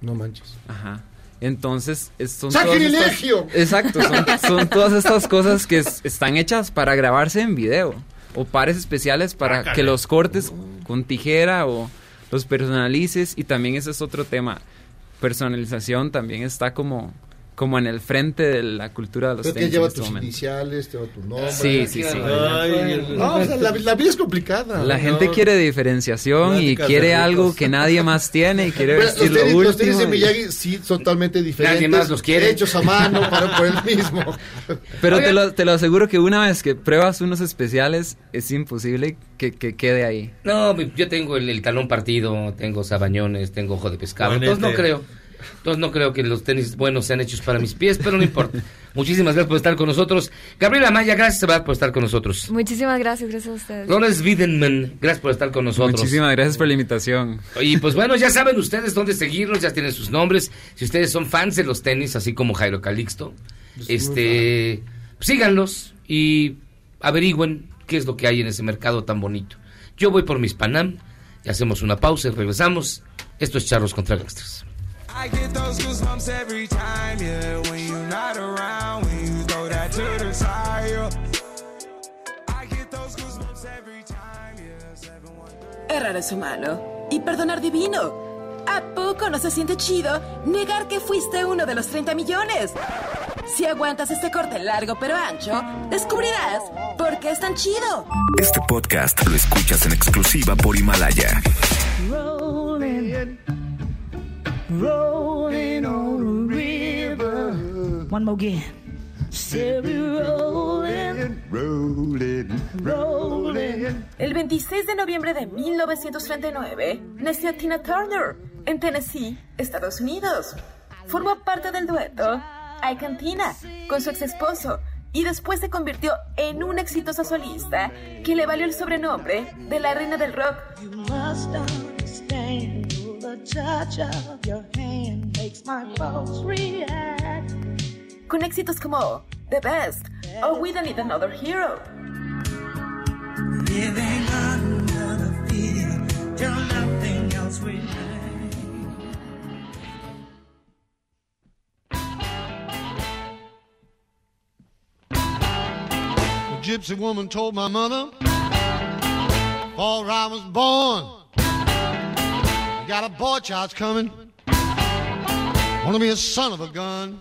No manches. Ajá. Entonces, es- son todas ¡Sacrilegio! estas- exacto, son, son todas estas cosas que es- están hechas para grabarse en video. O pares especiales para que los cortes con tijera o los personalices. Y también ese es otro tema. Personalización también está como, como en el frente de la cultura de los Pero que tenis en lleva este tus momento. iniciales, lleva tu nombre. Sí, sí, sí. Ay, no, o sea, la, la vida es complicada. La gente quiere diferenciación y quiere algo que nadie más tiene y quiere vestir los, lo tenis, último. los tenis de Miyagi sí son totalmente diferentes. Nadie más los quiere. Hechos a mano para por el mismo. Pero te lo, te lo aseguro que una vez que pruebas unos especiales, es imposible que, que quede ahí. No, yo tengo el, el talón partido, tengo sabañones, tengo ojo de pescado. Entonces no creo. Entonces no creo que los tenis buenos sean hechos para mis pies, pero no importa. Muchísimas gracias por estar con nosotros. Gabriela Maya, gracias por estar con nosotros. Muchísimas gracias, gracias a ustedes. Wiedenman, gracias por estar con nosotros. Muchísimas gracias por la invitación. Y pues bueno, ya saben ustedes dónde seguirlos, ya tienen sus nombres. Si ustedes son fans de los tenis, así como Jairo Calixto, este, síganlos y averigüen qué es lo que hay en ese mercado tan bonito. Yo voy por mis Panam y hacemos una pausa y regresamos. Esto es Charlos contra Gangsters. I get those goosebumps every time, yeah. When you're not around, when you throw that to the side, yeah. I get those goosebumps every time, yeah. Errar es humano y perdonar divino. ¿A poco no se siente chido negar que fuiste uno de los 30 millones? Si aguantas este corte largo pero ancho, descubrirás por qué es tan chido. Este podcast lo escuchas en exclusiva por Himalaya. Rolling, rolling on the river. One more again. Still rolling, rolling, rolling. El 26 de noviembre de 1939 nació Tina Turner en Tennessee, Estados Unidos. Formó parte del dueto I Cantina con su ex esposo y después se convirtió en una exitosa solista que le valió el sobrenombre de la reina del rock. You must understand the touch of your hand makes my pulse react. con éxitos como The Best o We Don't Need Another Hero. Living under the fear till nothing else remains. A gypsy woman told my mother, before I was born, got a boy child's coming. Wanna be a son of a gun.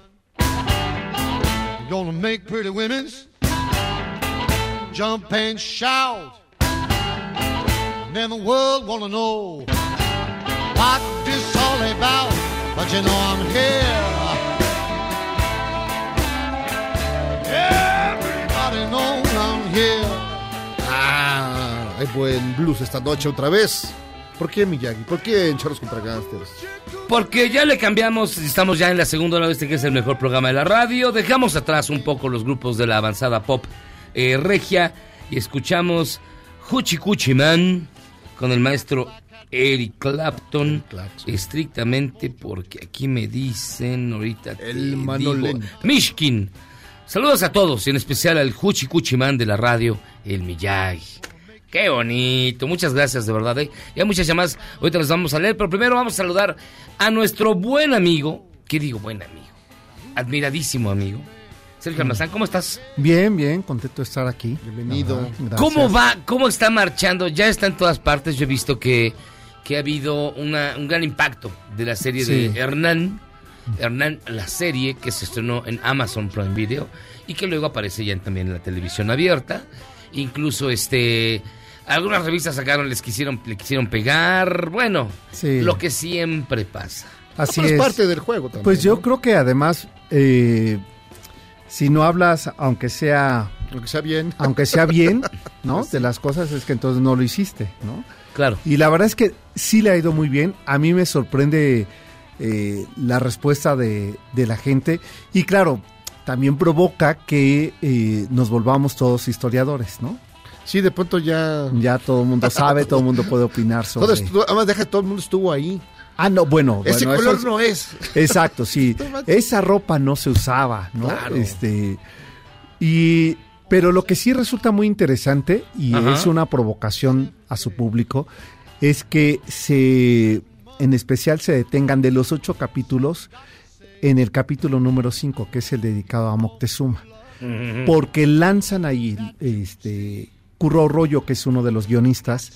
Gonna make pretty women's jump and shout. And then the world wanna know what this all about. But you know I'm here. Everybody knows I'm here. Ah, hay buen blues esta noche otra vez. ¿Por qué Miyagi? ¿Por qué en Charlos contra Gangsters? Porque ya le cambiamos, estamos ya en la segunda hora de este que es el mejor programa de la radio. Dejamos atrás un poco los grupos de la avanzada pop eh, regia y escuchamos Hoochie Coochie Man con el maestro Eric Clapton. Estrictamente porque aquí me dicen ahorita. El Manolento. Mishkin. Saludos a todos y en especial al Hoochie Coochie Man de la radio, el Miyagi. Qué bonito, muchas gracias de verdad. ¿eh? Y hay muchas llamadas, ahorita las vamos a leer, pero primero vamos a saludar a nuestro buen amigo, ¿qué digo buen amigo? Admiradísimo amigo. Sergio Almazán, ¿cómo estás? Bien, bien, contento de estar aquí. Bienvenido. ¿Cómo va? ¿Cómo está marchando? Ya está en todas partes. Yo he visto que, que ha habido una- un gran impacto de la serie Sí. de Hernán. Hernán, la serie que se estrenó en Amazon Prime Video y que luego aparece ya también en la televisión abierta. Incluso este algunas revistas sacaron, les quisieron, le quisieron pegar. Bueno, Sí. lo que siempre pasa. Así pero es es. parte del juego también, Pues yo ¿no? creo que además, eh, si no hablas, aunque sea... Aunque sea bien. Aunque sea bien, ¿no? De las cosas es que entonces no lo hiciste, ¿no? Claro. Y la verdad es que sí le ha ido muy bien. A mí me sorprende eh, la respuesta de, de la gente. Y claro, también provoca que eh, nos volvamos todos historiadores, ¿no? Sí, de pronto ya... Ya todo el mundo sabe, todo el mundo puede opinar sobre... Todo además, deja todo el mundo estuvo ahí. Ah, no, bueno. Ese bueno, color no es. Exacto, sí. Esa ropa no se usaba, ¿no? Claro. Este, y, pero lo que sí resulta muy interesante, y Ajá. es una provocación a su público, es que se, en especial se detengan de los ocho capítulos en el capítulo número cinco, que es el dedicado a Moctezuma. Porque lanzan ahí, este, Curro Rollo, que es uno de los guionistas,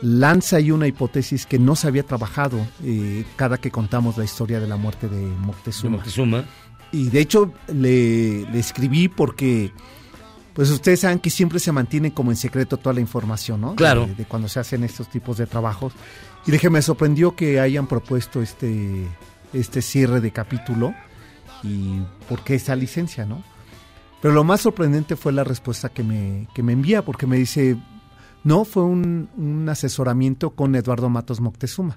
lanza ahí una hipótesis que no se había trabajado eh, cada que contamos la historia de la muerte de Moctezuma. De Moctezuma. Y de hecho le, le escribí porque, pues ustedes saben que siempre se mantiene como en secreto toda la información, ¿no? Claro. De, de cuando se hacen estos tipos de trabajos. Y dije, me sorprendió que hayan propuesto este, este cierre de capítulo y por qué esa licencia, ¿no? Pero lo más sorprendente fue la respuesta que me, que me envía, porque me dice, no, fue un, un asesoramiento con Eduardo Matos Moctezuma.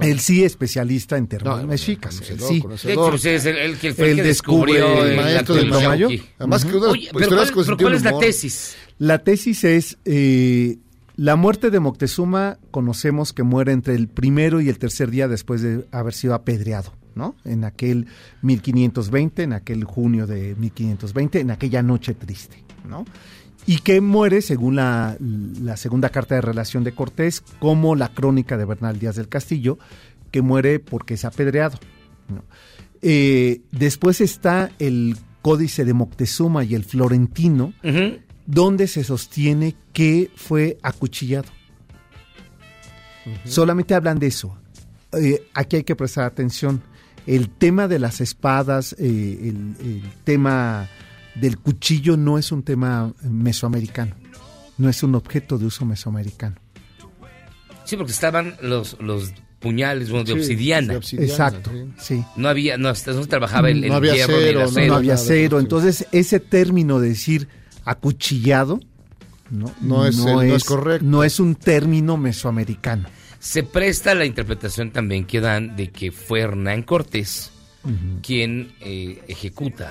Él sí especialista en términos mexicas. él conocedor, sí. conocedor. De hecho, sí, es el, el que fue el Él que descubre descubrió el el maestro del Tomayo. Que una Oye, pero ¿cuál, pero es la tesis? La tesis es, eh, la muerte de Moctezuma conocemos que muere entre el primero y el tercer día después de haber sido apedreado, ¿no? En aquel 1520, en aquel junio de 1520, en aquella noche triste, ¿no? Y que muere, según la, la segunda carta de relación de Cortés, como la crónica de Bernal Díaz del Castillo, que muere porque es apedreado. ¿no? Eh, después está el Códice de Moctezuma y el Florentino, donde se sostiene que fue acuchillado. Solamente hablan de eso. Eh, aquí hay que prestar atención. El tema de las espadas, eh, el, el tema del cuchillo no es un tema mesoamericano. No es un objeto de uso mesoamericano. Sí, porque estaban los, los puñales bueno, de Sí, obsidiana. de obsidiana, Exacto, sí. sí. No había, no, no se trabajaba el, el había hierro ni el cero, no, acero. no había cero. Entonces, ese término de decir acuchillado no, No es el- no es correcto. No es un término mesoamericano. Se presta la interpretación también que dan de que fue Hernán Cortés quien eh, ejecuta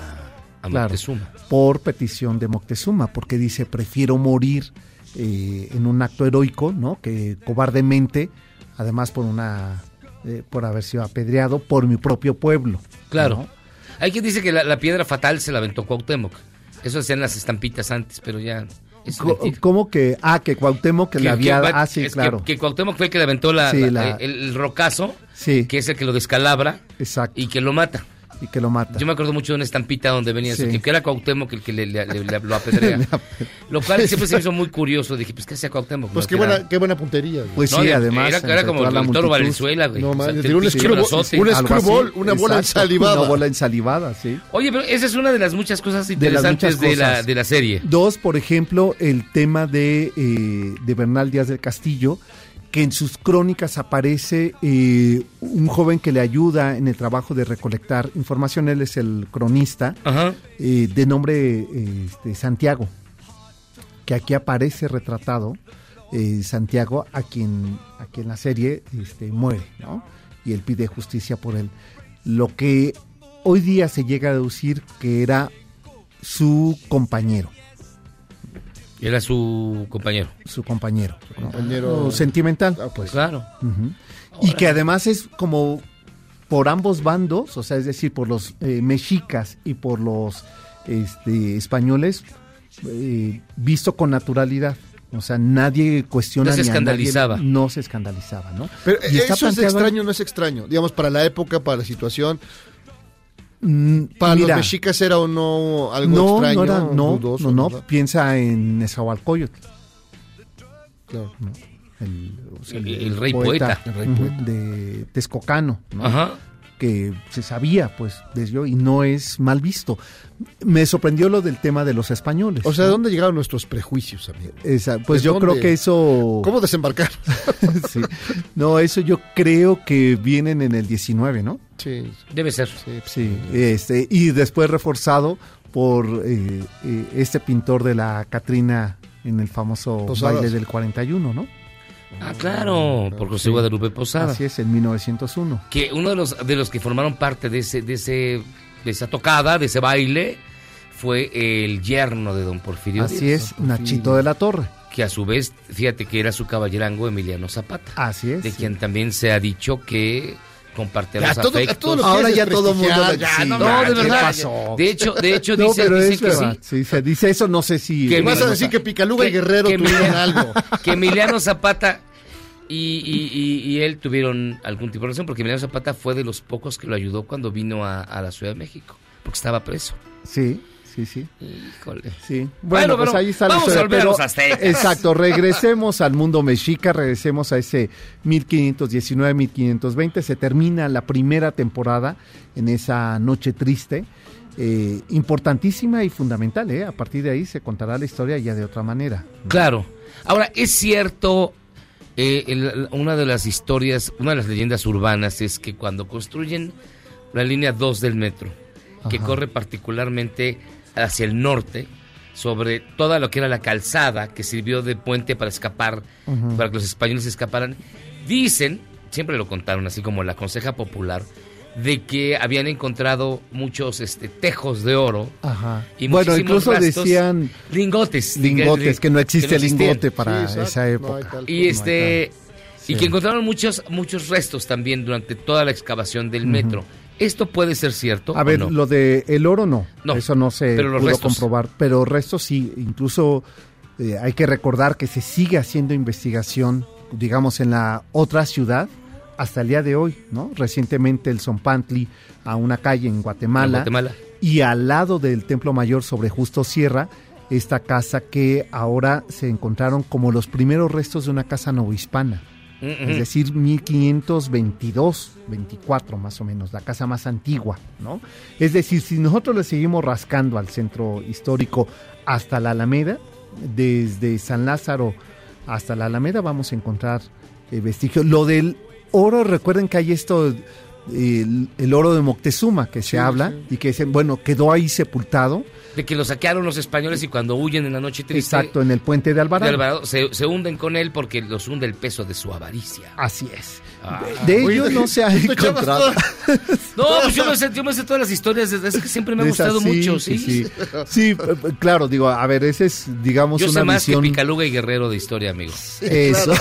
a Claro, Moctezuma. por petición de Moctezuma, porque dice, prefiero morir eh, en un acto heroico, ¿no? Que cobardemente, además por una eh, por haber sido apedreado por mi propio pueblo. Claro. ¿no? Hay quien dice que la, la piedra fatal se la aventó Cuauhtémoc. Eso hacían las estampitas antes, pero ya... es. ¿Cómo que? Ah, que Cuauhtémoc que, le había... va- ah, sí, es que- claro. Que, Cuauhtémoc fue el que le aventó la, Sí, la- la- el, el rocazo, Sí. que es el que lo descalabra Exacto. y que lo mata. Y que lo mata. Yo me acuerdo mucho de una estampita donde venía Sí. eso, que- que era Cuauhtémoc el que le, le- le- le- lo apedrea. lo cual siempre se me hizo muy curioso. Dije, pues, ¿qué hacía Cuauhtémoc? Pues No, qué era- buena, qué buena puntería. güey. Pues No, sí, era- además. era- era como el multitud. Valenzuela, güey. No, O sea, man, te- un screwball- una bola ensalivada. Una bola ensalivada, sí. Oye, pero esa es una de las muchas cosas de interesantes de, la, de la serie. Dos, por ejemplo, el tema de, eh, de Bernal Díaz del Castillo, que en sus crónicas aparece eh, un joven que le ayuda en el trabajo de recolectar información. Él es el cronista, Ajá. eh, de nombre eh, este, Santiago, que aquí aparece retratado. eh, Santiago, a quien, a quien la serie este, muere, ¿no? Y él pide justicia por él. Lo que hoy día se llega a deducir que era su compañero. Era su compañero. Su compañero. compañero- O sentimental. pues. Claro. Y que además es como por ambos bandos, o sea, es decir, por los eh, mexicas y por los este, españoles, eh, visto con naturalidad. O sea, nadie cuestiona. No se ni a nadie- escandalizaba. no se escandalizaba, ¿no? Pero Y está eso es extraño, no es extraño. Digamos, para la época, para la situación. Mm, Para mira, los mexicas era o no algo no, extraño. no, era- no, dudoso, no, no, ¿verdad? piensa en Nezahualcóyotl. Claro. ¿no? El, o sea, El- el rey poeta. ujú, El rey poeta. de Texcocano, ¿no? Ajá. que se sabía, pues, desde yo, y no es mal visto. Me sorprendió lo del tema de los españoles. O sea, ¿de ¿no? dónde llegaron nuestros prejuicios, amigo? Esa- pues ¿De yo dónde? creo que eso... ¿Cómo desembarcar? Sí. No, eso yo creo que vienen en el 19, ¿no? Sí. Debe ser. Sí, este, y después reforzado por eh, eh, este pintor de la Catrina en el famoso Posadas. baile del 41, ¿no? Ah, claro, por José Guadalupe Posada. Así es, en 1901. Que uno de los, de los que formaron parte de, ese, de, ese, de esa tocada, de ese baile, fue el yerno de don Porfirio Así Díaz. es, Nachito de la Torre. Que a su vez, fíjate que era su caballerango Emiliano Zapata. Así es. De sí. quien también se ha dicho que comparte Ya, los todo- afectos. Ahora ya todo mundo ya, sí, no de ¿qué verdad. pasó? De hecho, de hecho No, dice, que sí. Sí, se dice eso, no sé si... Que Vas a decir que Picaluga y Guerrero que tuvieron Emiliano- algo. Que Emiliano Zapata y, y- y- y él tuvieron algún tipo de relación, porque Emiliano Zapata fue de los pocos que lo ayudó cuando vino a, a la Ciudad de México, porque estaba preso. Sí, sí, sí. Híjole. Sí. Bueno, Bueno, pues ahí está la vamos a historia, a pero- los aztecas. Exacto, regresemos al mundo mexica, regresemos a ese 1519-1520. Se termina la primera temporada en esa noche triste. eh, importantísima y fundamental, ¿eh? A partir de ahí se contará la historia ya de otra manera. Claro. Ahora, es cierto, eh, el- una de las historias, una de las leyendas urbanas es que cuando construyen la línea 2 del metro, que corre particularmente hacia el norte, sobre toda lo que era la calzada que sirvió de puente para escapar, para que los españoles escaparan, dicen, siempre lo contaron así como la conseja popular, de que habían encontrado muchos este, tejos de oro Ajá. y bueno, incluso restos- decían lingotes lingotes, que no existe que no existían. lingote para Sí, esa época. Y No, este Sí. y que encontraron muchos muchos restos también durante toda la excavación del metro. ¿Esto puede ser cierto? A ver, no? lo de el oro no, No, eso no se pero pudo restos. comprobar, pero restos sí, incluso eh, hay que recordar que se sigue haciendo investigación, digamos, en la otra ciudad hasta el día de hoy, ¿no? Recientemente el Zompantli a una calle en Guatemala, En Guatemala. y al lado del Templo Mayor sobre Justo Sierra, esta casa que ahora se encontraron como los primeros restos de una casa novohispana. Es decir, 1522, 24 más o menos, la casa más antigua, ¿no? Es decir, si nosotros le seguimos rascando al centro histórico hasta la Alameda, desde San Lázaro hasta la Alameda vamos a encontrar eh, vestigios. Lo del oro, recuerden que hay esto, el, el oro de Moctezuma que se habla y que dicen, bueno, quedó ahí sepultado, de que lo saquearon los españoles y cuando huyen en la noche triste exacto, en el puente de de Alvarado. Alvarado, se, se hunden con él porque los hunde el peso de su avaricia. Así es. Ah. De Oye, ello no se ha encontrado. No, pues yo me, sé, yo me sé todas las historias, es que siempre me ha gustado sí, mucho, sí. Sí, claro, digo, a ver, ese es, digamos, Yo una sé más visión. que Picaluga y Guerrero de historia, amigo. Eso.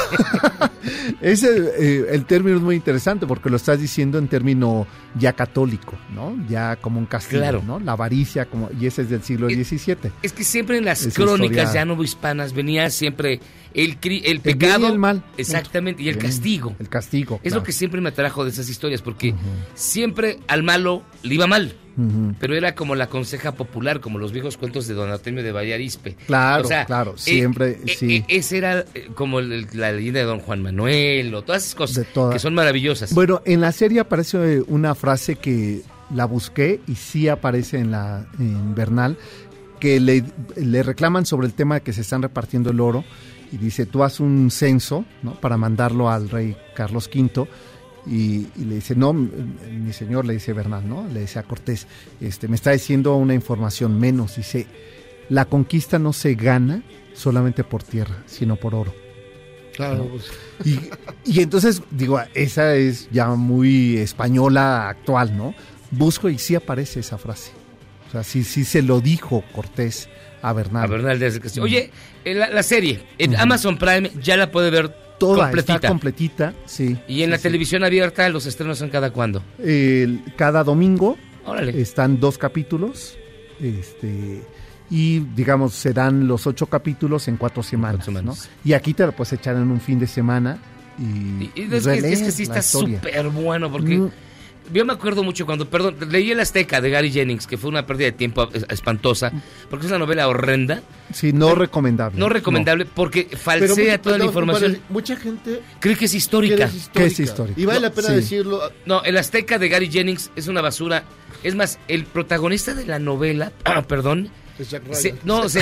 ese, eh, el término es muy interesante porque lo estás diciendo en término ya católico, ¿no? Ya como un castigo, Claro. ¿no? La avaricia, como, y ese es del siglo XVII. Es que siempre en las Esa crónicas historia- ya no hispanas venía siempre el, cri- el El bien y pecado, el mal. exactamente, y el Bien, castigo. El castigo. Es lo que siempre me atrajo de esas historias, porque siempre al malo le iba mal. Pero era como la conseja popular, como los viejos cuentos de Don Artemio de Vallarispe. Claro, O sea, claro, eh, siempre, eh, sí. eh, ese era eh, como el- la leyenda de Don Juan Manuel, o todas esas cosas todas. que son maravillosas. Bueno, en la serie aparece una frase que la busqué y sí aparece en la en Bernal, que le, le reclaman sobre el tema de que se están repartiendo el oro y dice, tú haz un censo ¿no? para mandarlo al rey Carlos V y, y le dice, no, mi señor, le dice Bernal, ¿no? Le dice a Cortés, este, me está diciendo una información menos, dice, la conquista no se gana solamente por tierra, sino por oro. Claro, ¿no? pues. Y, y entonces, digo, esa es ya muy española actual, ¿no? Busco y sí aparece esa frase. O sea, sí, sí se lo dijo Cortés a Bernal. A Bernal desde Castillo. Oye, eh, la, la serie en Amazon Prime ya la puede ver Toda completita. está completita, sí. y en la televisión abierta los estrenos son cada cuándo. Cada domingo Órale. están dos capítulos. Este. Y digamos, serán los ocho capítulos en cuatro semanas. ¿no? Y aquí te lo puedes echar en un fin de semana y, Y es, que, es que sí está súper bueno porque Mm. Yo me acuerdo mucho cuando, perdón, leí El Azteca de Gary Jennings, que fue una pérdida de tiempo es- espantosa, porque es una novela horrenda, Sí, no recomendable. no recomendable porque Pero falsea mucha- toda la información. Mucha gente Cree que es histórica. que es histórica. Y vale la pena Sí. decirlo. No, El Azteca de Gary Jennings es una basura. Es más, el protagonista de la novela, perdón. Se- no, se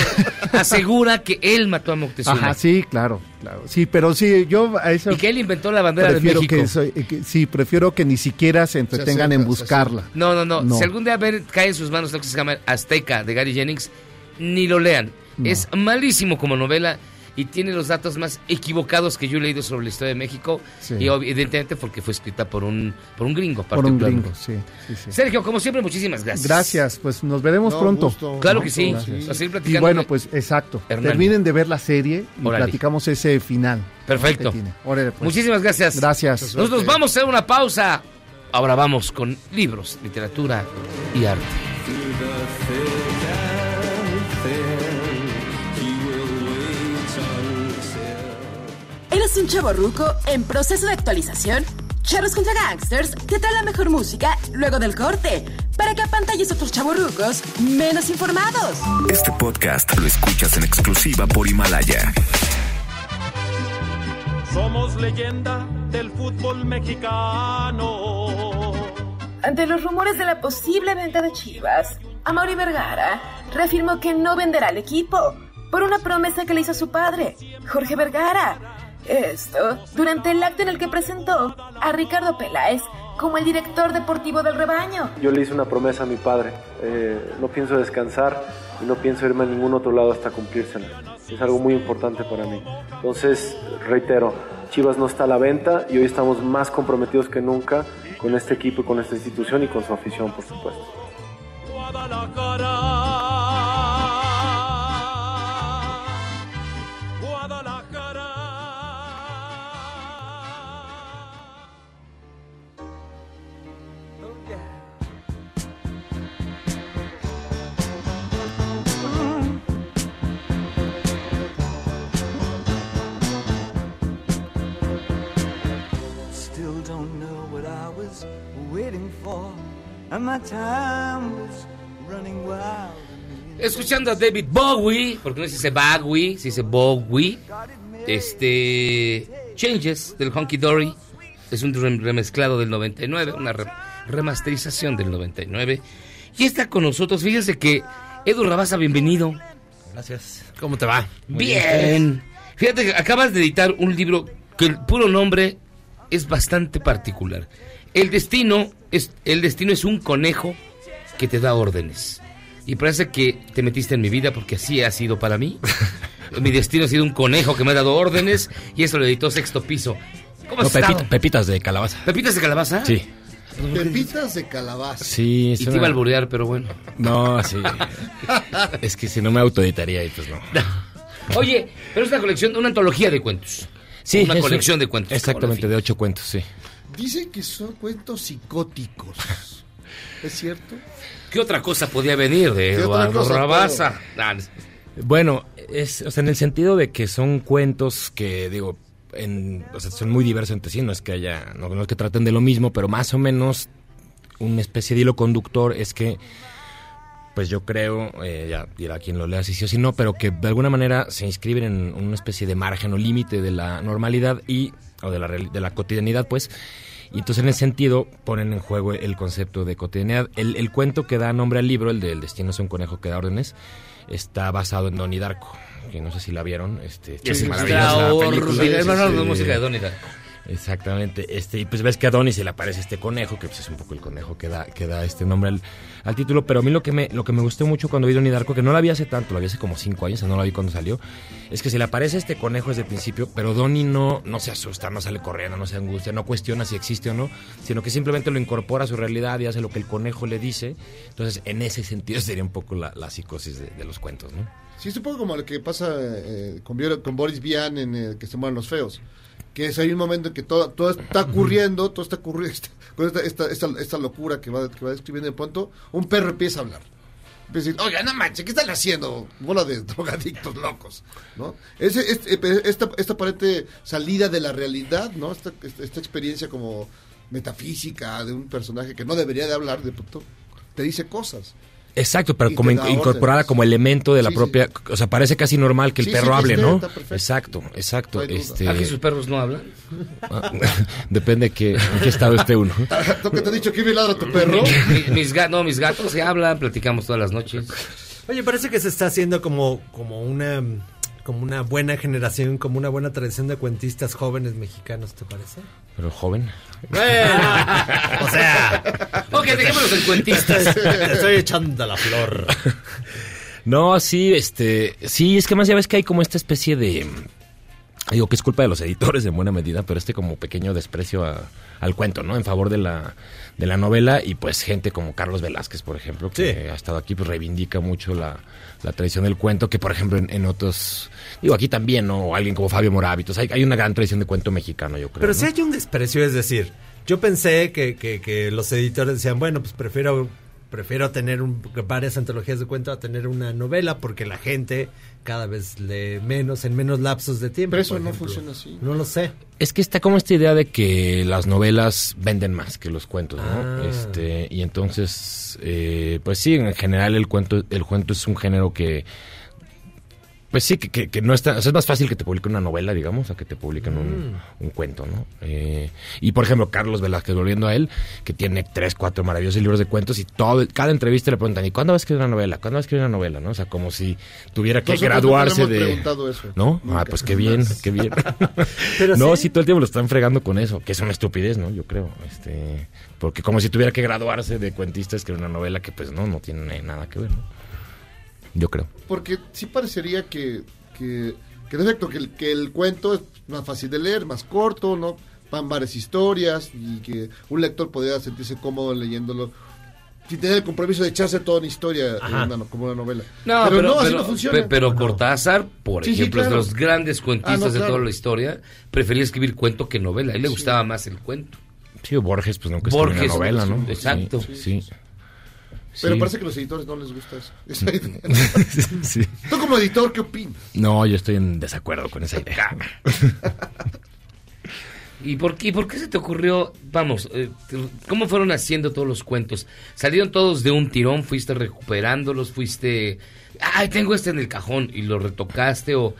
asegura que él mató a Moctezuma. Ajá, sí, claro, claro. Sí, pero sí, yo a eso Y que él inventó la bandera de México. que, soy- que- sí, prefiero que ni siquiera se entretengan en buscarla. No, no, no, No. Si algún día ver, cae en sus manos lo que se llama Azteca de Gary Jennings, ni lo lean. No. Es malísimo como novela y tiene los datos más equivocados que yo he leído sobre la historia de México. Sí. Y evidentemente porque fue escrita por un, por un gringo. Por un gringo, sí, sí, sí. Sergio, como siempre, muchísimas gracias. Gracias, pues nos veremos No, pronto. gusto. Claro que sí. Gracias. A seguir Y bueno, pues exacto. Hernán. Terminen de ver la serie y platicamos ese final. Perfecto. Pues. Muchísimas gracias. Gracias. Nosotros vamos a hacer una pausa. Ahora vamos con libros, literatura y arte. ¿Eres un chavo ruco en proceso de actualización? Charros contra Gangsters te trae la mejor música luego del corte para que apantalles a otros chavorrucos menos informados. Este podcast lo escuchas en exclusiva por Himalaya. Somos leyenda del fútbol mexicano. Ante los rumores de la posible venta de Chivas, Amaury Vergara reafirmó que no venderá el equipo por una promesa que le hizo su padre, Jorge Vergara. Esto durante el acto en el que presentó a Ricardo Peláez como el director deportivo del rebaño. Yo le hice una promesa a mi padre. eh, no pienso descansar y no pienso irme a ningún otro lado hasta cumplírsela. Es algo muy importante para mí. Entonces, reitero, Chivas no está a la venta y hoy estamos más comprometidos que nunca con este equipo y con esta institución y con su afición, por supuesto. Escuchando a David Bowie, porque no se dice Bowie, se dice Bowie. Este. Changes del Honky Dory. Es un rem- remezclado del 99, una re- remasterización del 99. Y está con nosotros, fíjense que Edu Rabasa, bienvenido. Gracias. ¿Cómo te va? Muy Bien. Fíjate que acabas de editar un libro que el puro nombre es bastante particular. El destino es el destino es un conejo que te da órdenes. Y parece que te metiste en mi vida porque así ha sido para mí. mi destino ha sido un conejo que me ha dado órdenes y eso lo editó Sexto Piso. ¿Cómo No, has pepita- pepitas de calabaza. ¿Pepitas de calabaza? Sí. Pepitas de calabaza. Sí, Y es te una- iba a alburear, pero bueno. No, sí. es que si no me autoeditaría y pues no. Oye, pero es una colección, una antología de cuentos. Sí, Una colección de cuentos. Exactamente, de ocho cuentos, sí. Dicen que son cuentos psicóticos. ¿Es cierto? ¿Qué otra cosa podía venir de ¿Qué otra Eduardo Rabasa? Ah, no. Bueno, es, o sea, en el sentido de que son cuentos que, digo, en, o sea, son muy diversos entre sí, no es que haya, no, no es que traten de lo mismo, pero más o menos una especie de hilo conductor es que, pues yo creo, eh, ya dirá quien lo lea si sí o si no, pero que de alguna manera se inscriben en una especie de margen o límite de la normalidad y, o de la, de la cotidianidad, pues, y entonces en ese sentido ponen en juego el concepto de cotidianidad. El, el cuento que da nombre al libro, el de El destino es un conejo que da órdenes, está basado en Donnie Darko, que no sé si la vieron. Este, Es maravillosa película. no, no, música de Donnie Darko. Exactamente, este, y pues ves que a Donnie se le aparece este conejo, que pues es un poco el conejo que da, que da este nombre al, al título, pero a mí lo que me, lo que me gustó mucho cuando vi Donnie Darko, que no la vi hace tanto, la vi hace como cinco años, o sea, no la vi cuando salió, es que se le aparece este conejo desde el principio, pero Donnie no, no se asusta, no sale corriendo, no se angustia, no cuestiona si existe o no, sino que simplemente lo incorpora a su realidad y hace lo que el conejo le dice, entonces en ese sentido sería un poco la, la psicosis de, de los cuentos, ¿no? Sí, es un poco como lo que pasa eh, con, con Boris Vian en que se mueren los feos. Que es hay un momento en que todo, todo está ocurriendo, todo está ocurriendo, con esta, esta, esta, esta locura que va, que va describiendo de pronto, un perro empieza a hablar. Empieza a decir, oiga, no manches, ¿qué están haciendo? Bola de drogadictos locos, ¿no? Ese, este, esta, esta aparente salida de la realidad, ¿no? Esta, esta, esta experiencia como metafísica de un personaje que no debería de hablar, de pronto te dice cosas. Exacto, pero como incorporada órdenes. como elemento de la Sí, propia, o sea, parece casi normal que el Sí, perro sí, hable, ¿no? Exacto, exacto. Este, ¿Aquí sus perros no hablan? Ah, Depende de qué, en qué estado esté uno. ¿Tú que te he dicho que me ladra tu perro? Mi- mis, no, mis gatos se hablan, platicamos todas las noches. Oye, parece que se está haciendo como, como una como una buena generación, como una buena tradición de cuentistas jóvenes mexicanos, ¿te parece? Pero joven. o sea, Ok, dejémonos en cuentistas. Te estoy echando la flor. No, sí, este, sí, es que más ya ves que hay como esta especie de, digo que es culpa de los editores en buena medida, pero este como pequeño desprecio a- al cuento, ¿no? En favor de la, de la novela y pues gente como Carlos Velázquez, por ejemplo, que ha estado aquí, pues reivindica mucho la, la tradición del cuento, que por ejemplo en, en otros, digo aquí también, ¿no? O alguien como Fabio Morávitos, hay, hay una gran tradición de cuento mexicano, yo creo. Pero ¿no? si hay un desprecio, es decir, yo pensé que, que, que los editores decían, bueno, pues prefiero prefiero tener un- varias antologías de cuento a tener una novela porque la gente cada vez lee menos en menos lapsos de tiempo. Pero eso no funciona así. No lo sé. Es que está como esta idea de que las novelas venden más que los cuentos, ¿no? Ah. Este, y entonces, eh, pues sí, en general el cuento, el cuento es un género que, pues sí, que, que, que no está, o sea, es más fácil que te publiquen una novela, digamos, a que te publiquen un, Mm. un cuento, ¿no? Eh, y por ejemplo, Carlos Velázquez, volviendo a él, que tiene tres, cuatro maravillosos libros de cuentos y todo, cada entrevista le preguntan, ¿y cuándo vas a escribir una novela? ¿Cuándo vas a escribir una novela? ¿no? O sea, como si tuviera que Nosotros no graduarse hemos de... preguntado eso. ¿No? Nunca. Ah, pues qué bien, qué bien. Pero no, sí. sí. todo el tiempo lo están fregando con eso, que es una estupidez, ¿no? Yo creo. Este, porque como si tuviera que graduarse de cuentista escribir una novela que pues no, no tiene nada que ver, ¿no? Yo creo. Porque sí parecería que, que, que en efecto, que el, que el cuento es más fácil de leer, más corto, ¿no? Van varias historias y que un lector podría sentirse cómodo leyéndolo sin tener el compromiso de echarse toda una historia una- como una novela. No, pero, pero, no, así pero- no funciona. pe- pero Cortázar, por Sí, sí, ejemplo, es de los grandes cuentistas Ah, no, de claro. toda la historia, prefería escribir cuento que novela. A él le gustaba más el cuento. Sí, Borges, pues nunca escribió una novela, ¿no? Exacto. Sí, sí. Pero Sí. parece que a los editores no les gusta eso. esa idea. Sí. Tú como editor, ¿qué opinas? No, yo estoy en desacuerdo con esa idea. ¿Y por qué, por qué se te ocurrió, vamos, eh, cómo fueron haciendo todos los cuentos? ¿Salieron todos de un tirón? ¿Fuiste recuperándolos? ¿Fuiste, ay, tengo este en el cajón y lo retocaste? ¿O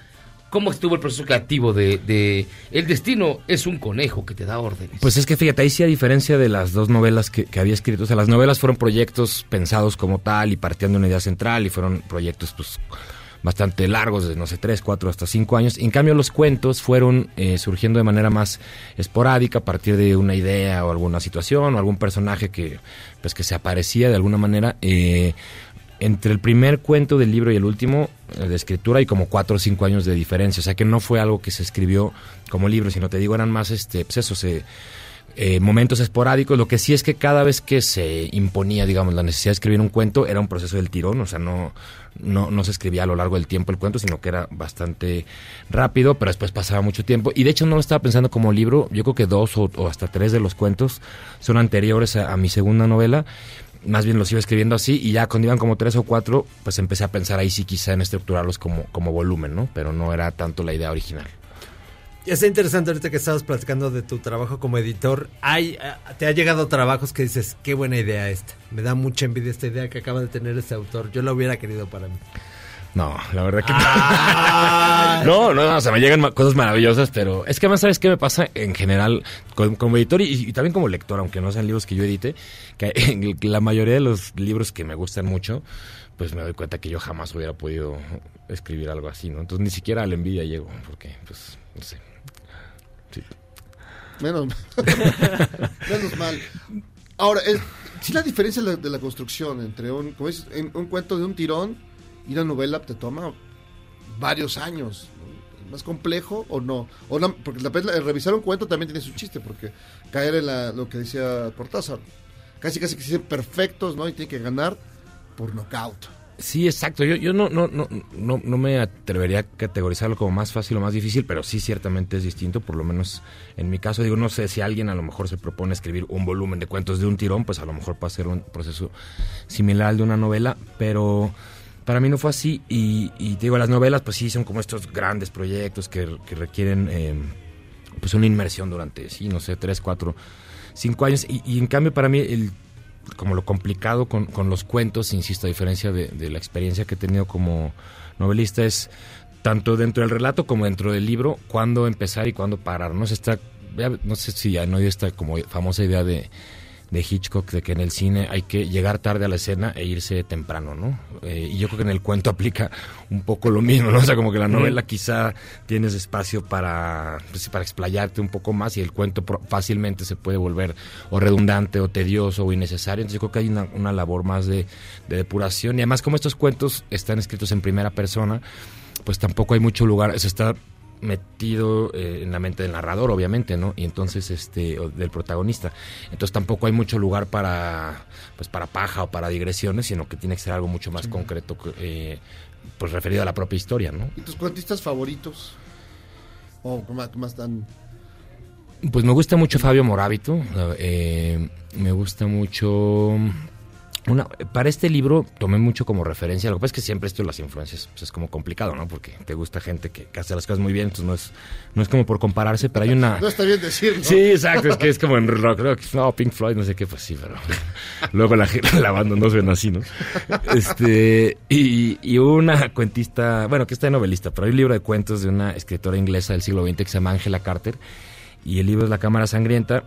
cómo estuvo el proceso creativo de, de El destino es un conejo que te da órdenes? Pues es que fíjate, ahí sí a diferencia de las dos novelas que, que había escrito, o sea, las novelas fueron proyectos pensados como tal y partiendo de una idea central y fueron proyectos pues bastante largos, de no sé, tres, cuatro, hasta cinco años. En cambio, los cuentos fueron eh, surgiendo de manera más esporádica a partir de una idea o alguna situación o algún personaje que, pues, que se aparecía de alguna manera. eh, entre el primer cuento del libro y el último el de escritura hay como cuatro o cinco años de diferencia. O sea que no fue algo que se escribió como libro, sino te digo, eran más, este, pues eh, momentos esporádicos. Lo que sí es que cada vez que se imponía, digamos, la necesidad de escribir un cuento, era un proceso del tirón, o sea, no, no, se escribía a lo largo del tiempo el cuento, sino que era bastante rápido, pero después pasaba mucho tiempo. Y de hecho no lo estaba pensando como libro, yo creo que dos o, hasta tres de los cuentos son anteriores a mi segunda novela. Más bien los iba escribiendo así y ya cuando iban como tres o cuatro, pues empecé a pensar ahí sí quizá en estructurarlos como, como volumen, ¿no? Pero no era tanto la idea original. Está interesante ahorita que estabas platicando de tu trabajo como editor. Hay, eh, ¿Te ha llegado trabajos que dices, qué buena idea esta? Me da mucha envidia esta idea que acaba de tener este autor. Yo la hubiera querido para mí. No, la verdad que no. no, no, o sea, me llegan cosas maravillosas, pero es que además, ¿sabes qué me pasa en general con- como editor y, y también como lector, aunque no sean libros que yo edite? Que en la mayoría de los libros que me gustan mucho, pues me doy cuenta que yo jamás hubiera podido escribir algo así, ¿no? Entonces ni siquiera a la envidia llego, porque, pues, no sé. Sí. Menos, menos mal. Ahora, es, sí la diferencia de la, de la construcción entre un, como dices, en- un cuento de un tirón y una novela te toma varios años. ¿no? ¿Es ¿Más complejo o no? O porque la, la- revisar un cuento también tiene su chiste, porque caer en la- lo que decía Cortázar, casi casi que se dicen perfectos, ¿no? Y tiene que ganar por knockout. Sí, exacto. Yo, yo no, no, no, no, no me atrevería a categorizarlo como más fácil o más difícil, pero sí ciertamente es distinto, por lo menos en mi caso. Digo, no sé si alguien a lo mejor se propone escribir un volumen de cuentos de un tirón, pues a lo mejor puede ser un proceso similar al de una novela, pero para mí no fue así. Y, y te digo, las novelas pues sí son como estos grandes proyectos que, requieren eh, pues una inmersión durante, sí, no sé, tres, cuatro, cinco años. Y, y en cambio para mí el como lo complicado con, con los cuentos, insisto, a diferencia de, de la experiencia que he tenido como novelista, es tanto dentro del relato como dentro del libro, cuándo empezar y cuándo parar. No, sé, está, ya- no sé si han oído esta como famosa idea de, de Hitchcock de que en el cine hay que llegar tarde a la escena e irse temprano, ¿no? Eh, y yo creo que en el cuento aplica un poco lo mismo, ¿no? O sea, como que la novela quizá tienes espacio para, pues, para explayarte un poco más y el cuento fácilmente se puede volver o redundante o tedioso o innecesario. Entonces yo creo que hay una, una labor más de, de depuración y además como estos cuentos están escritos en primera persona, pues tampoco hay mucho lugar, se está metido eh, en la mente del narrador, obviamente, ¿no? Y entonces, este, o del protagonista. Entonces tampoco hay mucho lugar para, pues, para paja o para digresiones, sino que tiene que ser algo mucho más concreto, eh, pues referido a la propia historia, ¿no? ¿Y tus cuentistas favoritos? O más, más tan... Pues me gusta mucho Fabio Morábito, eh, me gusta mucho... Una, para este libro tomé mucho como referencia, lo que pasa es que siempre esto de las influencias pues, es como complicado, ¿no? Porque te gusta gente que, que hace las cosas muy bien, entonces no es, no es como por compararse, pero hay una... No está bien decirlo. Sí, exacto, es que es como en rock, rock, no, Pink Floyd, no sé qué, pues sí, pero luego la, la banda no suena así, ¿no? Este, y, y una cuentista, bueno, que está novelista, pero hay un libro de cuentos de una escritora inglesa del siglo XX que se llama Angela Carter, y el libro es La Cámara Sangrienta,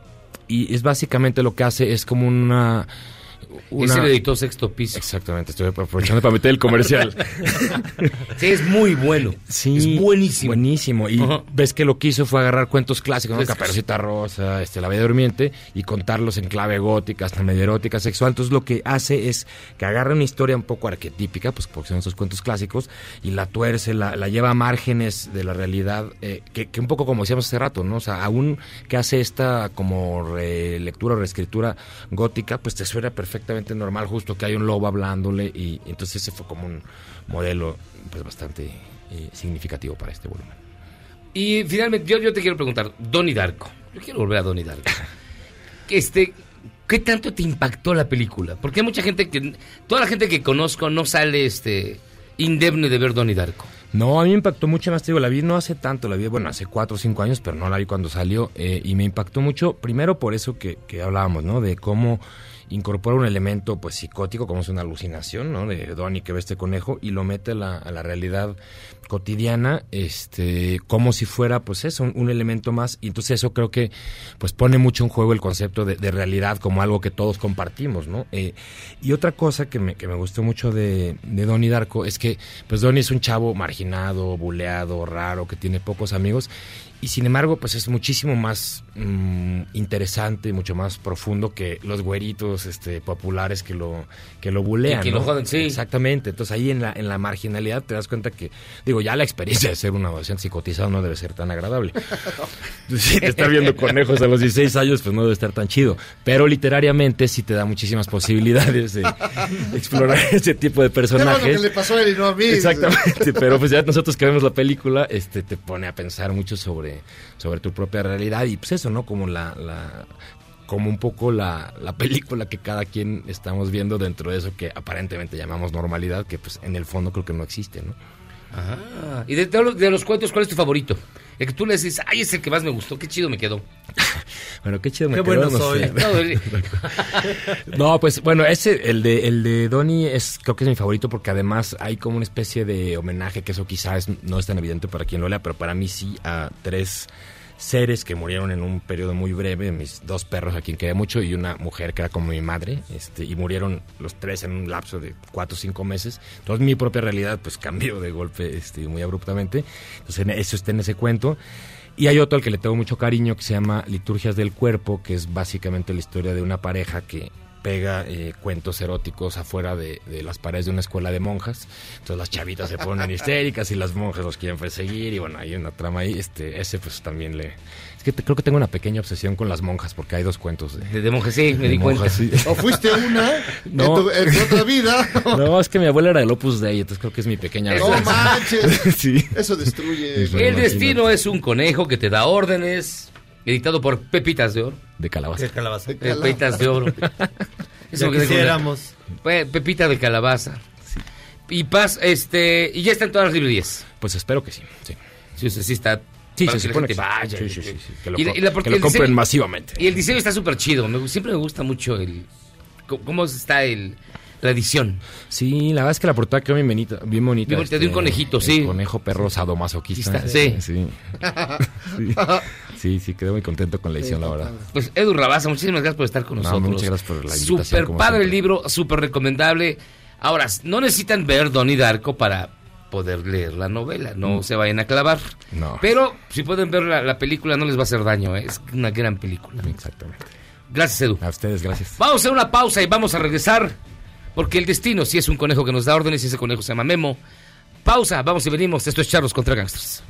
y es básicamente lo que hace, es como una... Es el editor sexto piso. Exactamente, estoy aprovechando para meter el comercial. Sí, es muy bueno. Sí, Es buenísimo. Buenísimo. Y ves que lo que hizo fue agarrar cuentos clásicos, ¿no? Caperucita Rosa, este, La Bella Durmiente, y contarlos en clave gótica, hasta medio erótica, sexual. Entonces lo que hace es que agarra una historia un poco arquetípica, pues porque son esos cuentos clásicos, y la tuerce, la, la lleva a márgenes de la realidad, eh, que, que un poco como decíamos hace rato, ¿no? O sea, aún que hace esta como lectura o reescritura gótica, pues te suena perfectamente normal, justo que hay un lobo hablándole, y, entonces ese fue como un modelo pues bastante eh, significativo para este volumen. Y finalmente, yo, yo te quiero preguntar, Donnie Darko. Yo quiero volver a Donnie Darko. Este, ¿Qué tanto te impactó la película? Porque hay mucha gente que. Toda la gente que conozco no sale este indemne de ver Donnie Darko. No, a mí me impactó mucho más, te digo, la vi no hace tanto, la vi, bueno, hace cuatro o cinco años, pero no la vi cuando salió, eh, y me impactó mucho, primero por eso que, que hablábamos, ¿no? De cómo incorpora un elemento, pues, psicótico, como es una alucinación, ¿no? De Donnie que ve este conejo, y lo mete a la, a la realidad cotidiana, este, como si fuera, pues eso, un, elemento más, y entonces eso creo que, pues, pone mucho en juego el concepto de, de realidad como algo que todos compartimos, ¿no? Eh, y otra cosa que me, que me gustó mucho de, de Donnie Darko es que, pues, Donnie es un chavo marginado, buleado, raro, que tiene pocos amigos, y sin embargo, pues es muchísimo más mm, interesante, mucho más profundo que los güeritos este, populares que lo, que lo bulean. Que- que ¿no? lo joden, sí. Exactamente. Entonces ahí en la, en la marginalidad te das cuenta que, digo, ya la experiencia de ser un adolescente psicotizado no debe ser tan agradable. Sí, de estar viendo conejos a los 16 años, pues no debe estar tan chido. Pero literariamente sí te da muchísimas posibilidades de explorar ese tipo de personajes. que le pasó a él y no a mí. Exactamente, pero pues ya nosotros que vemos la película, este te pone a pensar mucho sobre, sobre tu propia realidad y pues eso, ¿no? Como la, la como un poco la, la película que cada quien estamos viendo dentro de eso que aparentemente llamamos normalidad, que pues en el fondo creo que no existe, ¿no? Ah, y de, de los- de los cuentos, ¿cuál es tu favorito? El que tú le dices, ay, es el que más me gustó, qué chido me quedó. Bueno, qué chido me Qué quedó, bueno no soy. No, pues bueno, ese, el de, el de Donnie es, creo que es mi favorito porque además hay como una especie de homenaje, que eso quizás no es tan evidente para quien lo lea, pero para mí sí, a tres seres que murieron en un periodo muy breve, mis dos perros a quien quería mucho y una mujer que era como mi madre, este, y murieron los tres en un lapso de cuatro o cinco meses. Entonces mi propia realidad pues cambió de golpe este, muy abruptamente. Entonces en- eso está en ese cuento. Y hay otro al que le tengo mucho cariño que se llama Liturgias del Cuerpo, que es básicamente la historia de una pareja que pega eh, cuentos eróticos afuera de, de las paredes de una escuela de monjas. Entonces las chavitas se ponen histéricas y las monjas los quieren perseguir y bueno, hay una trama ahí. Este, ese pues también le... Es que te- creo que tengo una pequeña obsesión con las monjas porque hay dos cuentos de, de monjas, sí, me di cuenta. sí. ¿O fuiste una No. en, tu, en tu otra vida? No, es que mi abuela era del Opus Dei, entonces creo que es mi pequeña... No manches. sí. Eso destruye. El destino es un conejo que te da órdenes, editado por Pepitas de Oro. De calabaza. De calabaza. Pepitas de Oro. Con la- quisiéramos. Pe- Pepita de calabaza. Y paz, este, y ya está en todas las librerías. Pues espero que sí, sí. Sí, sea, sí está. Sí, se que supone que sí. vaya. Sí, sí, sí, sí, que lo Y la- co- y la- porque que lo el compren diseño- masivamente. Y el diseño está súper chido. me siempre me gusta mucho el cómo está el, la edición. Sí, la verdad es que la portada quedó bien bonita. Bien bonita, Bien bonita, de un este, conejito, el sí. conejo perro sadomasoquista. Sí. Sí. sí. Sí, sí, quedé muy contento con la edición, la verdad. Pues Edu Rabaza, muchísimas gracias por estar con No, nosotros. muchas gracias por la invitación, Súper padre siempre. el libro, súper recomendable. Ahora, no necesitan ver Donnie Darko para poder leer la novela, no Mm. se vayan a clavar. No. Pero si pueden ver la, la película no les va a hacer daño, ¿eh? es una gran película. Exactamente. Gracias, Edu. A ustedes, gracias. Vamos a hacer una pausa y vamos a regresar, porque el destino sí es un conejo que nos da órdenes y ese conejo se llama Memo. Pausa, vamos y venimos. Esto es Charlos contra Gangsters.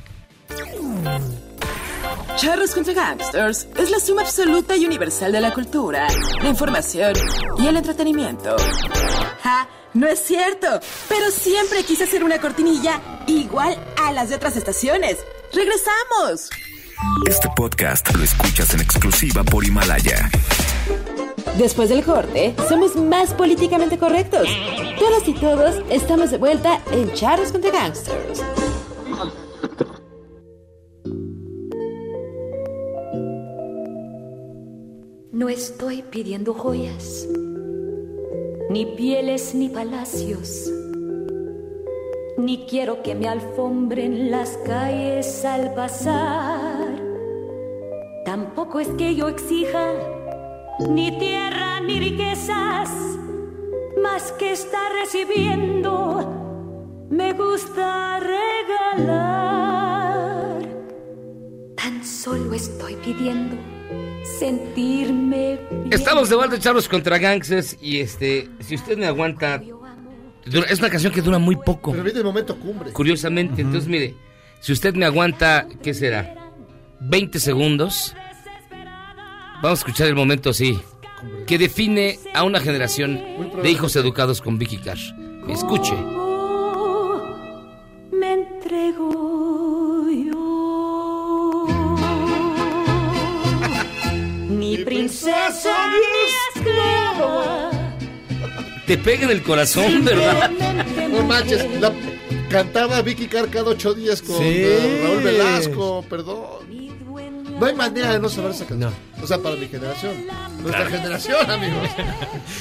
Charros contra Gangsters es la suma absoluta y universal de la cultura, la información y el entretenimiento. ¡Ja! No es cierto, pero siempre quise hacer una cortinilla igual a las de otras estaciones. ¡Regresamos! Este podcast lo escuchas en exclusiva por Himalaya. Después del corte, somos más políticamente correctos. Todas y todos estamos de vuelta en Charros contra Gangsters. No estoy pidiendo joyas, ni pieles ni palacios, ni quiero que me alfombren las calles al pasar. Tampoco es que yo exija ni tierra ni riquezas, más que estar recibiendo, me gusta regalar. Tan solo estoy pidiendo sentirme bien. Estamos de vuelta Charlos contra Gangsters y este, si usted me aguanta, es una canción que dura muy poco. Pero viene el momento cumbre. Curiosamente, entonces mire, si usted me aguanta, ¿qué será? 20 segundos. Vamos a escuchar el momento así, que define a una generación de hijos educados con Vicky Cash. Escuche. me entrego princesa esclava. Te pega en el corazón, ¿verdad? No manches, la cantaba Vicky Carr cada ocho días con Sí. eh, Raúl Velasco, perdón. No hay manera de no saber esa canción. O sea, para mi generación. Nuestra Claro. generación, amigos.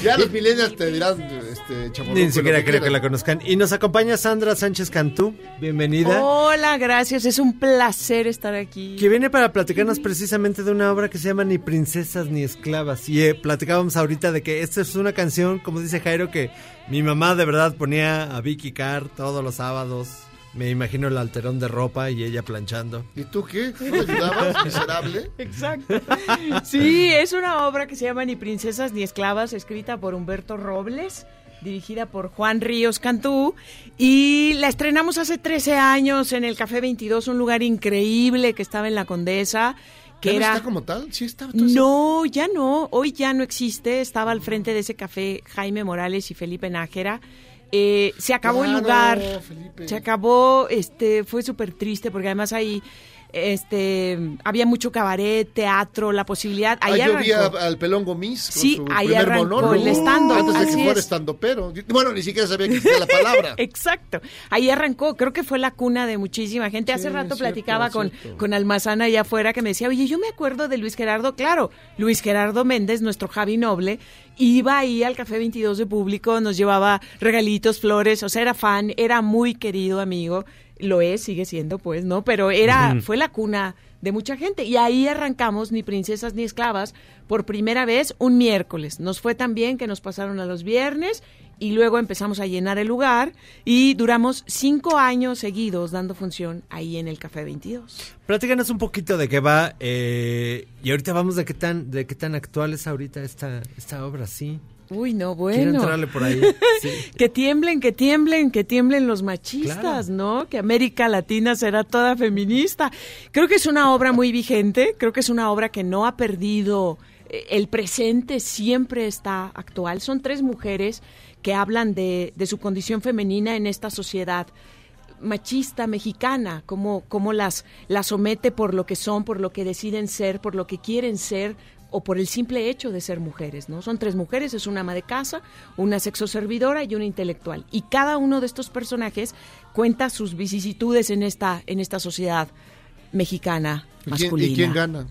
Ya los millennials te dirán, este, Ni siquiera creo que la conozcan. Y nos acompaña Sandra Sánchez Cantú. Bienvenida. Hola, gracias. Es un placer estar aquí. Que viene para platicarnos precisamente de una obra que se llama Ni princesas ni esclavas. Y eh, platicábamos ahorita de que esta es una canción, como dice Jairo, que mi mamá de verdad ponía a Vicky Carr todos los sábados. Me imagino el alterón de ropa y ella planchando. ¿Y tú qué? ¿No me ayudabas, miserable? Exacto. Sí, es una obra que se llama Ni princesas ni esclavas, escrita por Humberto Robles, dirigida por Juan Ríos Cantú, y la estrenamos hace 13 años en el Café 22, un lugar increíble que estaba en la Condesa. Que ¿Ya no era... está como tal? Sí estaba todo eso. No, ya no. Hoy ya no existe. Estaba al frente de ese café Jaime Morales y Felipe Nájera. Eh, se acabó el lugar. Felipe. Se acabó. Este, fue súper triste porque además ahí este, había mucho cabaret, teatro, la posibilidad. Ahí Ah, yo vi arrancó. a- al Pelón Gomis con Sí, su ahí primer monólogo, el stand-up, Antes de que fuera es. estando pero. Bueno, ni siquiera sabía que existía la palabra. Exacto. Ahí arrancó, creo que fue la cuna de muchísima gente. Hace rato cierto, platicaba con, cierto. con Almazana allá afuera que me decía, oye, yo me acuerdo de Luis Gerardo, claro, Luis Gerardo Méndez, nuestro Javi Noble, iba ahí al Café 22 de público, nos llevaba regalitos, flores, o sea, era fan, era muy querido amigo, lo es, sigue siendo pues, ¿no? Pero era, fue la cuna de mucha gente. Y ahí arrancamos, ni princesas ni esclavas, por primera vez un miércoles. Nos fue tan bien que nos pasaron a los viernes y luego empezamos a llenar el lugar y duramos cinco años seguidos dando función ahí en el Café 22. Platícanos un poquito de qué va eh, y ahorita vamos de qué tan de qué tan actual es ahorita esta esta obra, sí. Uy, no, Quiero bueno. entrarle por ahí. Sí. que tiemblen, que tiemblen, que tiemblen los machistas, ¿no? Que América Latina será toda feminista. Creo que es una obra muy vigente, creo que es una obra que no ha perdido, eh, el presente siempre está actual. Son tres mujeres que hablan de, de su condición femenina en esta sociedad machista mexicana, cómo, cómo las, las somete por lo que son, por lo que deciden ser, por lo que quieren ser o por el simple hecho de ser mujeres, ¿no? Son tres mujeres, es una ama de casa, una sexoservidora y una intelectual. Y cada uno de estos personajes cuenta sus vicisitudes en esta, en esta sociedad mexicana ¿Y quién, masculina. y quién gana?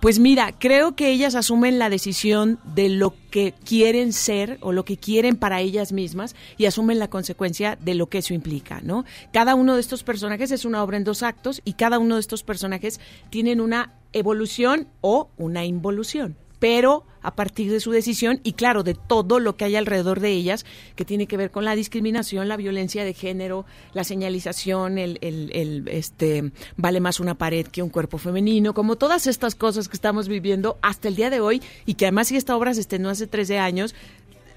Pues mira, creo que ellas asumen la decisión de lo que quieren ser o lo que quieren para ellas mismas y asumen la consecuencia de lo que eso implica, ¿no? Cada uno de estos personajes es una obra en dos actos y cada uno de estos personajes tienen una evolución o una involución, pero a partir de su decisión y claro, de todo lo que hay alrededor de ellas, que tiene que ver con la discriminación, la violencia de género, la señalización, el, el- este vale más una pared que un cuerpo femenino, como todas estas cosas que estamos viviendo hasta el día de hoy y que además si esta obra se estrenó hace 13 años,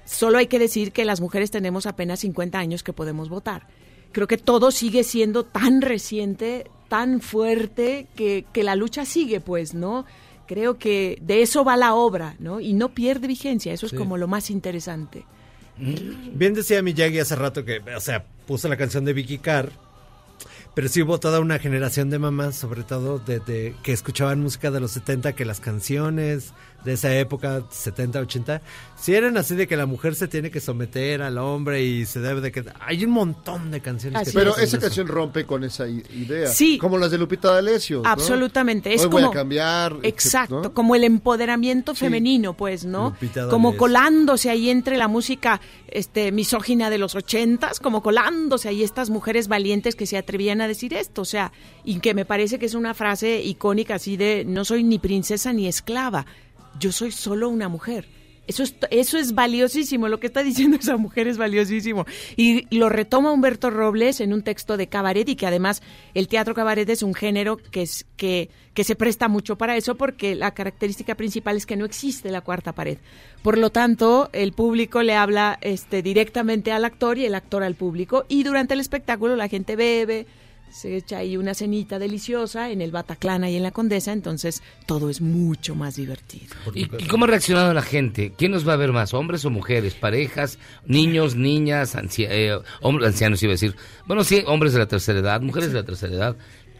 solo hay que decir que las mujeres tenemos apenas 50 años que podemos votar. Creo que todo sigue siendo tan reciente, tan fuerte, que, que la lucha sigue, pues, ¿no? Creo que de eso va la obra, ¿no? Y no pierde vigencia, eso Sí. es como lo más interesante. Bien decía Miyagi hace rato que, o sea, puso la canción de Vicky Carr, pero sí hubo toda una generación de mamás, sobre todo de, de- que escuchaban música de los 70, que las canciones de esa época, 70, 80, sí eran así de que la mujer se tiene que someter al hombre y se debe de que... Hay un montón de canciones que Pero esa eso. canción rompe con esa idea. Sí. Como las de Lupita D'Alessio. ¿no? Absolutamente, es Hoy voy como a cambiar. Exacto, ¿no? como el empoderamiento femenino, pues, ¿no? Lupita Como D'Alessio. colándose ahí entre la música este misógina de los ochentas, como colándose ahí estas mujeres valientes que se atrevían a decir esto, o sea, y que me parece que es una frase icónica así de no soy ni princesa ni esclava, yo soy solo una mujer. Eso es, eso es valiosísimo, lo que está diciendo esa mujer es valiosísimo. Y lo retoma Humberto Robles en un texto de cabaret y que además el teatro cabaret es un género que, es, que, que se presta mucho para eso porque la característica principal es que no existe la cuarta pared. Por lo tanto, el público le habla este, directamente al actor y el actor al público y durante el espectáculo la gente bebe, se echa ahí una cenita deliciosa en el Bataclan y en la Condesa, entonces todo es mucho más divertido. ¿Y, y cómo ha reaccionado la gente? ¿Quién nos va a ver más, hombres o mujeres? ¿Parejas? ¿Niños, niñas, anci- eh, hombres, ancianos iba a decir? Bueno, sí, hombres de la tercera edad, mujeres de la tercera edad.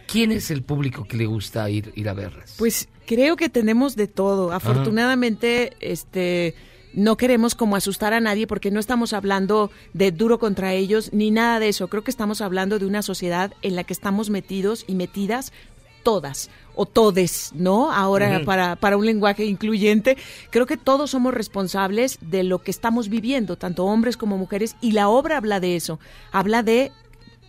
¿Quién es el público que le gusta ir, ir a verlas? Pues creo que tenemos de todo. Afortunadamente, este no queremos como asustar a nadie porque no estamos hablando de duro contra ellos ni nada de eso. Creo que estamos hablando de una sociedad en la que estamos metidos y metidas todas o todes, ¿no? Ahora para, para un lenguaje incluyente, creo que todos somos responsables de lo que estamos viviendo, tanto hombres como mujeres, y la obra habla de eso, habla de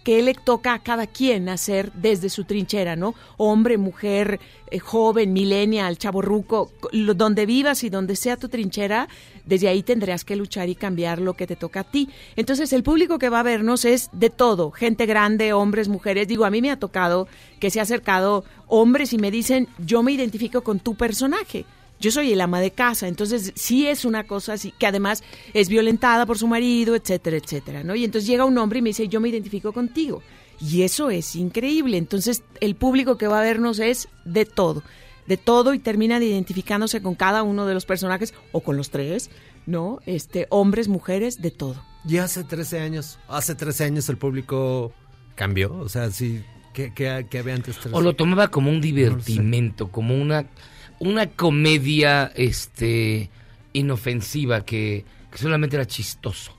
que le toca a cada quien hacer desde su trinchera, ¿no? Hombre, mujer, eh, joven, millennial, chaborruco, donde vivas y donde sea tu trinchera, desde ahí tendrás que luchar y cambiar lo que te toca a ti. Entonces, el público que va a vernos es de todo, gente grande, hombres, mujeres. Digo, a mí me ha tocado que se ha acercado hombres y me dicen, yo me identifico con tu personaje yo soy el ama de casa, entonces sí es una cosa así, que además es violentada por su marido, etcétera, etcétera, ¿no? Y entonces llega un hombre y me dice, yo me identifico contigo. Y eso es increíble. Entonces el público que va a vernos es de todo, de todo y terminan identificándose con cada uno de los personajes o con los tres, ¿no? Este, hombres, mujeres, de todo. Y hace 13 años, hace 13 años el público cambió, o sea, sí... que, que, que había antes. O lo tomaba como un divertimento, como una, una comedia este inofensiva que, que solamente era chistoso.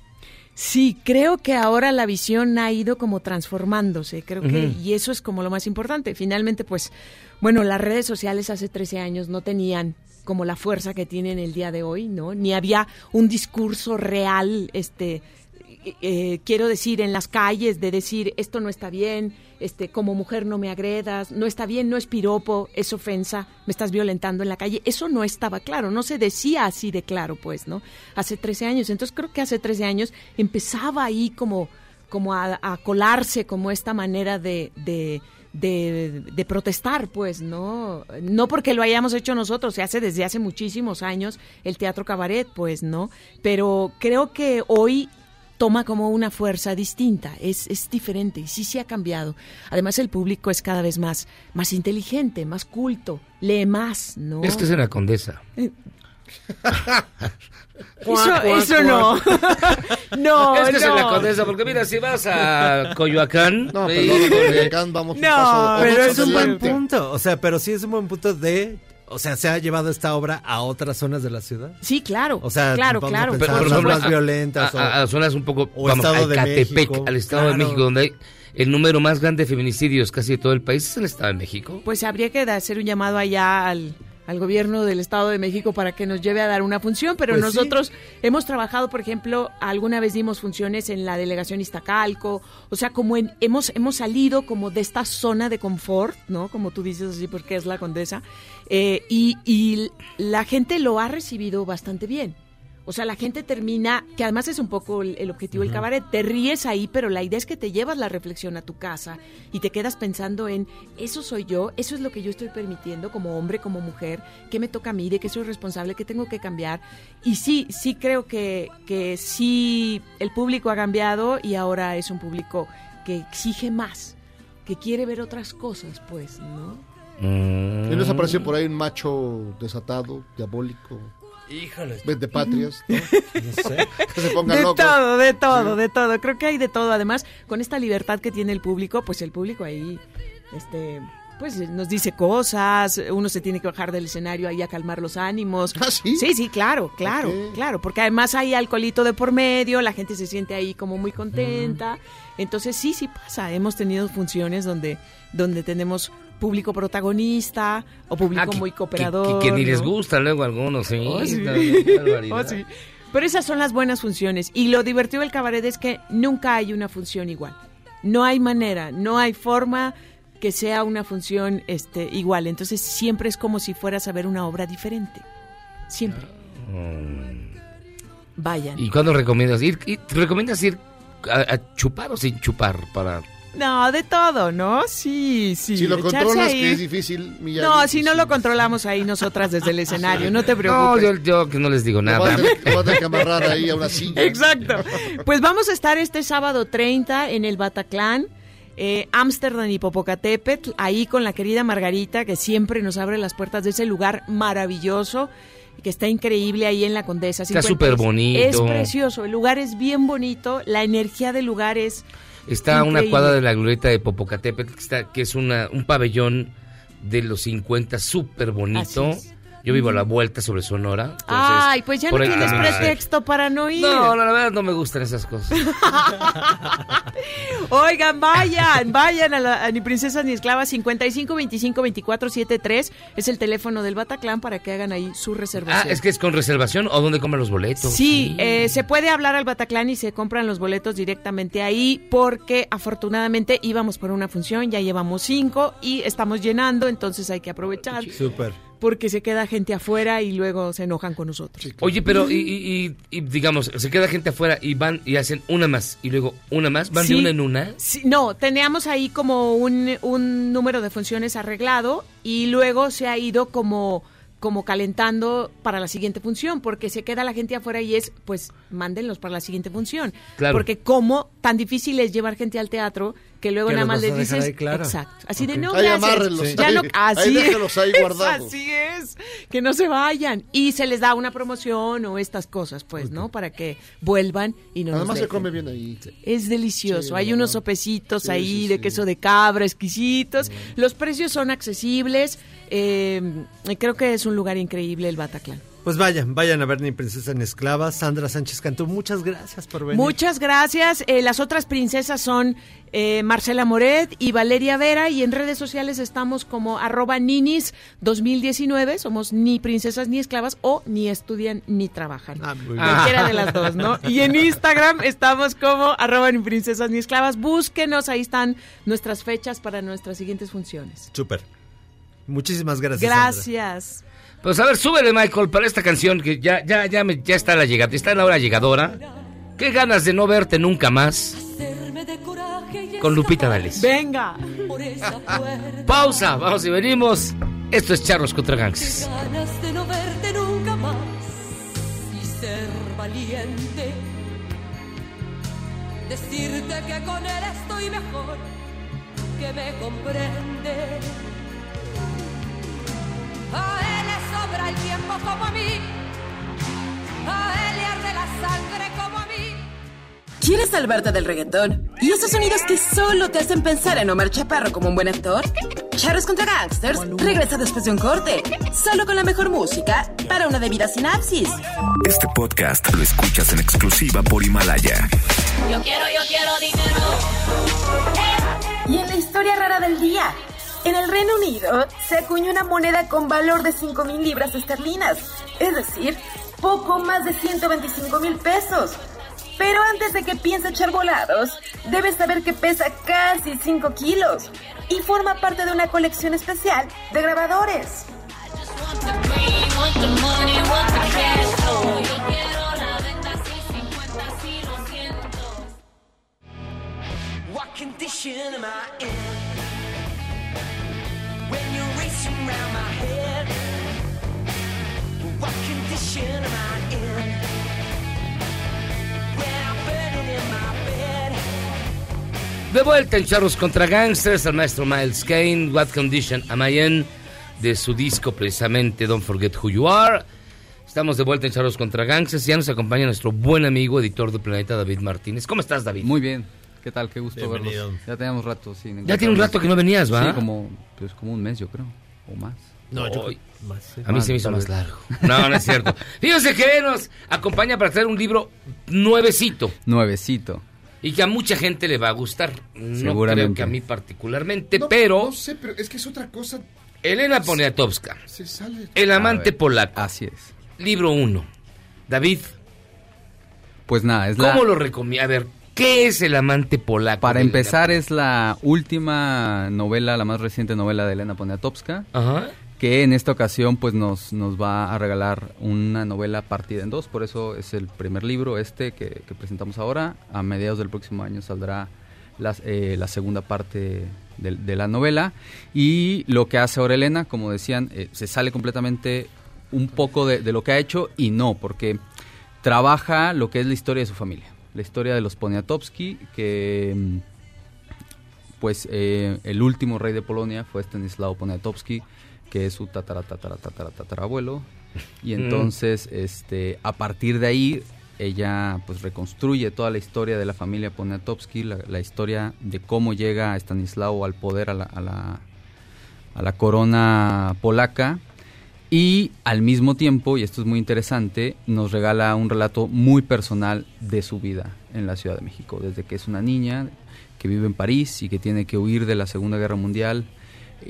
Sí, creo que ahora la visión ha ido como transformándose, creo que, y eso es como lo más importante. Finalmente, pues, bueno, las redes sociales hace 13 años no tenían como la fuerza que tienen el día de hoy, ¿no? Ni había un discurso real, este, eh, eh, quiero decir, en las calles de decir esto no está bien, este, como mujer no me agredas, no está bien, no es piropo, es ofensa, me estás violentando en la calle. Eso no estaba claro, no se decía así de claro, pues, ¿no? Hace 13 años. Entonces creo que hace 13 años empezaba ahí como, como a, a colarse como esta manera de, de, de, de protestar, pues, ¿no? No porque lo hayamos hecho nosotros, se hace desde hace muchísimos años el teatro cabaret, pues, ¿no? Pero creo que hoy toma como una fuerza distinta, es, es diferente y sí se ha cambiado. Además el público es cada vez más, más inteligente, más culto, lee más, ¿no? Es que es una condesa. Eh, Eso, eso no. no, es que es en la no. condesa, porque mira, si vas a Coyoacán... No, perdón, Coyoacán vamos un No, paso- Pero es un buen punto. O sea, pero sí es un buen punto de. O sea, se ha llevado esta obra a otras zonas de la ciudad. Sí, claro. O sea, claro, claro. pensar Pero, zonas ejemplo, más a- violentas. A, o- a- a zonas un poco, o vamos, Estado a de Catepec, México, al Estado de. México, donde hay el número más grande de feminicidios casi de todo el país, es el Estado de México. Pues habría que hacer un llamado allá al, al gobierno del Estado de México para que nos lleve a dar una función, pero Pues sí. nosotros hemos trabajado, por ejemplo, alguna vez dimos funciones en la delegación Iztacalco, o sea, como en, hemos, hemos salido como de esta zona de confort, ¿no? Como tú dices así, porque es la condesa, eh, y, y la gente lo ha recibido bastante bien. O sea, la gente termina, que además es un poco el, el objetivo del cabaret, te ríes ahí, pero la idea es que te llevas la reflexión a tu casa y te quedas pensando en, eso soy yo, eso es lo que yo estoy permitiendo como hombre, como mujer, qué me toca a mí, de qué soy responsable, qué tengo que cambiar. Y sí, sí creo que, que sí, el público ha cambiado y ahora es un público que exige más, que quiere ver otras cosas, pues, ¿no? Mm. ¿Y nos apareció por ahí un macho desatado, diabólico? Híjole. De patrias, ¿no? No sé. Que se pongan de locos. todo, de todo, de todo. Creo que hay de todo. Además, con esta libertad que tiene el público, pues el público ahí, este, pues nos dice cosas. Uno se tiene que bajar del escenario ahí a calmar los ánimos. sí? Sí, claro, claro, Ok. claro. Porque además hay alcoholito de por medio, la gente se siente ahí como muy contenta. Entonces sí, sí pasa. Hemos tenido funciones donde, donde tenemos público protagonista o público Ah, que- muy cooperador. Que, que ni les gusta luego algunos, sí. Oh, sí. Oh, sí. Pero esas son las buenas funciones. Y lo divertido del cabaret es que nunca hay una función igual. No hay manera, no hay forma que sea una función este, igual. Entonces siempre es como si fueras a ver una obra diferente. Siempre. Vayan. ¿Y cuándo recomiendas ir? ¿Y ¿te ¿Recomiendas ir a, a chupar o sin chupar para No, de todo, ¿no? Sí, sí. Si lo controlas, ahí. que es difícil, Miyagi, No, si no lo controlamos ahí nosotras desde el escenario, no te No, preocupes. yo, yo que no les digo nada. te vas a amarrar ahí a una silla. Exacto. Pues vamos a estar este sábado 30 en el Bataclan. eh, Ámsterdam y Popocatépetl, ahí con la querida Margarita, que siempre nos abre las puertas de ese lugar maravilloso, que está increíble ahí en la Condesa. Está 56. superbonito. Es precioso, el lugar es bien bonito, la energía del lugar es... Está a una cuadra de la glorieta de Popocatépetl, que, está, que es una, un pabellón de los 50 súper bonito. Así es. Yo vivo a la vuelta sobre Sonora. entonces, Ay, pues ya no tienes pretexto para no ir. No, la verdad no me gustan esas cosas. Oigan, vayan, vayan a, la, a Ni Princesas Ni Esclavas 55 25 24 73 es el teléfono del Bataclan para que hagan ahí su Ah, reservación. es que es con reservación o dónde compran los boletos. Sí, eh, se puede hablar al Bataclan y se compran los boletos directamente ahí porque afortunadamente íbamos por una función, ya llevamos cinco y estamos llenando, entonces hay que aprovechar Súper. Porque se queda gente afuera y luego se enojan con nosotros. Oye, pero y, y- y- y, digamos, se queda gente afuera y van y hacen una más y luego una más, van Sí. de una en una. Sí, no, teníamos ahí como un, un número de funciones arreglado y luego se ha ido como como calentando para la siguiente función, porque se queda la gente afuera y es, pues, mándenlos para la siguiente función. Claro. Porque como tan difícil es llevar gente al teatro que luego Que nada más dejar dices claro. exacto así de no Ahí gracias ya ahí- no así ahí es, guardados. así es que no se vayan y se les da una promoción o estas cosas pues no para que vuelvan y no nos Además se come bien ahí. Es delicioso. Sí, Hay unos sopecitos Sí, ahí sí, de sí. queso de cabra exquisitos. Los precios son accesibles. eh, creo que es un lugar increíble el Bataclan. Pues vayan, vayan a ver Ni Princesa ni Esclava. Sandra Sánchez Cantú, muchas gracias por venir. Muchas gracias. Eh, las otras princesas son eh, Marcela Moret y Valeria Vera y en redes sociales estamos como arroba ninis 2019. Somos ni princesas ni esclavas o ni estudian ni trabajan. Cualquiera de las dos, ¿no? Y en Instagram estamos como arroba ni princesas ni esclavas. Búsquenos, ahí están nuestras fechas para nuestras siguientes funciones. Súper. Muchísimas gracias. Sandra. Pues a ver, súbele, Michael, para esta canción que ya, ya, ya, me- ya está la llegada, está en la hora llegadora. Qué ganas de no verte nunca más. Con Lupita Dales. Venga. Pausa, vamos y venimos. Esto es Charlos contra Gangsters. ganas de no verte nunca más y ser valiente. Decirte que con él estoy mejor, que me comprende. A él le sobra el tiempo como a mí, a él le arde la sangre como a mí. ¿Quieres salvarte del reggaetón? ¿Y esos sonidos que solo te hacen pensar en Omar Chaparro como un buen actor? Charros contra Gangsters regresa después de un corte, solo con la mejor música para una debida sinapsis. Este podcast lo escuchas en exclusiva por Himalaya. Yo quiero, yo quiero dinero. Y en la historia rara del día, en el Reino Unido se acuñó una moneda con valor de 5 mil libras esterlinas, es decir, poco más de 125 mil pesos. Pero antes de que piense echar volados, debes saber que pesa casi 5 kilos y forma parte de una colección especial de grabadores. You're racing around my head. What condition am I in? When I'm burning in my bed. De vuelta en Charros contra Gangsters, al maestro Miles Kane, What Condition Am I In, de su disco precisamente Don't Forget Who You Are. Estamos de vuelta en Charros contra Gangsters y ya nos acompaña nuestro buen amigo, editor de Planeta, David Martínez. ¿Cómo estás, David? Muy bien. ¿Qué tal? Qué gusto Bienvenido. verlos. Ya teníamos rato sin Ya tiene un rato que no venías, ¿va? Sí, como, pues, como un mes, yo creo. O más. No, yo creo- A mí se me hizo más largo. No, no es cierto. Fíjense que nos acompaña para traer un libro nuevecito Nuevecito. y que a mucha gente le va a gustar. No Seguramente. creo que a mí particularmente, No, pero No sé, pero es que es otra cosa. Elena Poniatowska, Se sale. El amante polaco. Así es. Libro 1. David, Pues nada, es la... ¿cómo lo recomienda? A ver, ¿qué es El amante polaco? Para Elena empezar, es la última novela, la más reciente novela de Elena Poniatowska. Ajá. Que en esta ocasión pues nos, nos va a regalar una novela partida en dos. Por eso es el primer libro este que, que presentamos ahora. A mediados del próximo año saldrá las- eh, la segunda parte de, de la novela. Y lo que hace ahora Elena, como decían, eh, se sale completamente un poco de, de lo que ha hecho y no, porque trabaja lo que es la historia de su familia. La historia de los Poniatowski, que mm, pues eh, el último rey de Polonia fue Stanislao Poniatowski, que es su tatara, tatara, tatara, tatarabuelo. Y Mm. entonces, este, a partir de ahí, ella pues reconstruye toda la historia de la familia Poniatowski, la, la historia de cómo llega Stanislao al poder, a la, a la, a la corona polaca. Y al mismo tiempo, y esto es muy interesante, nos regala un relato muy personal de su vida en la Ciudad de México, desde que es una niña que vive en París y que tiene que huir de la Segunda Guerra Mundial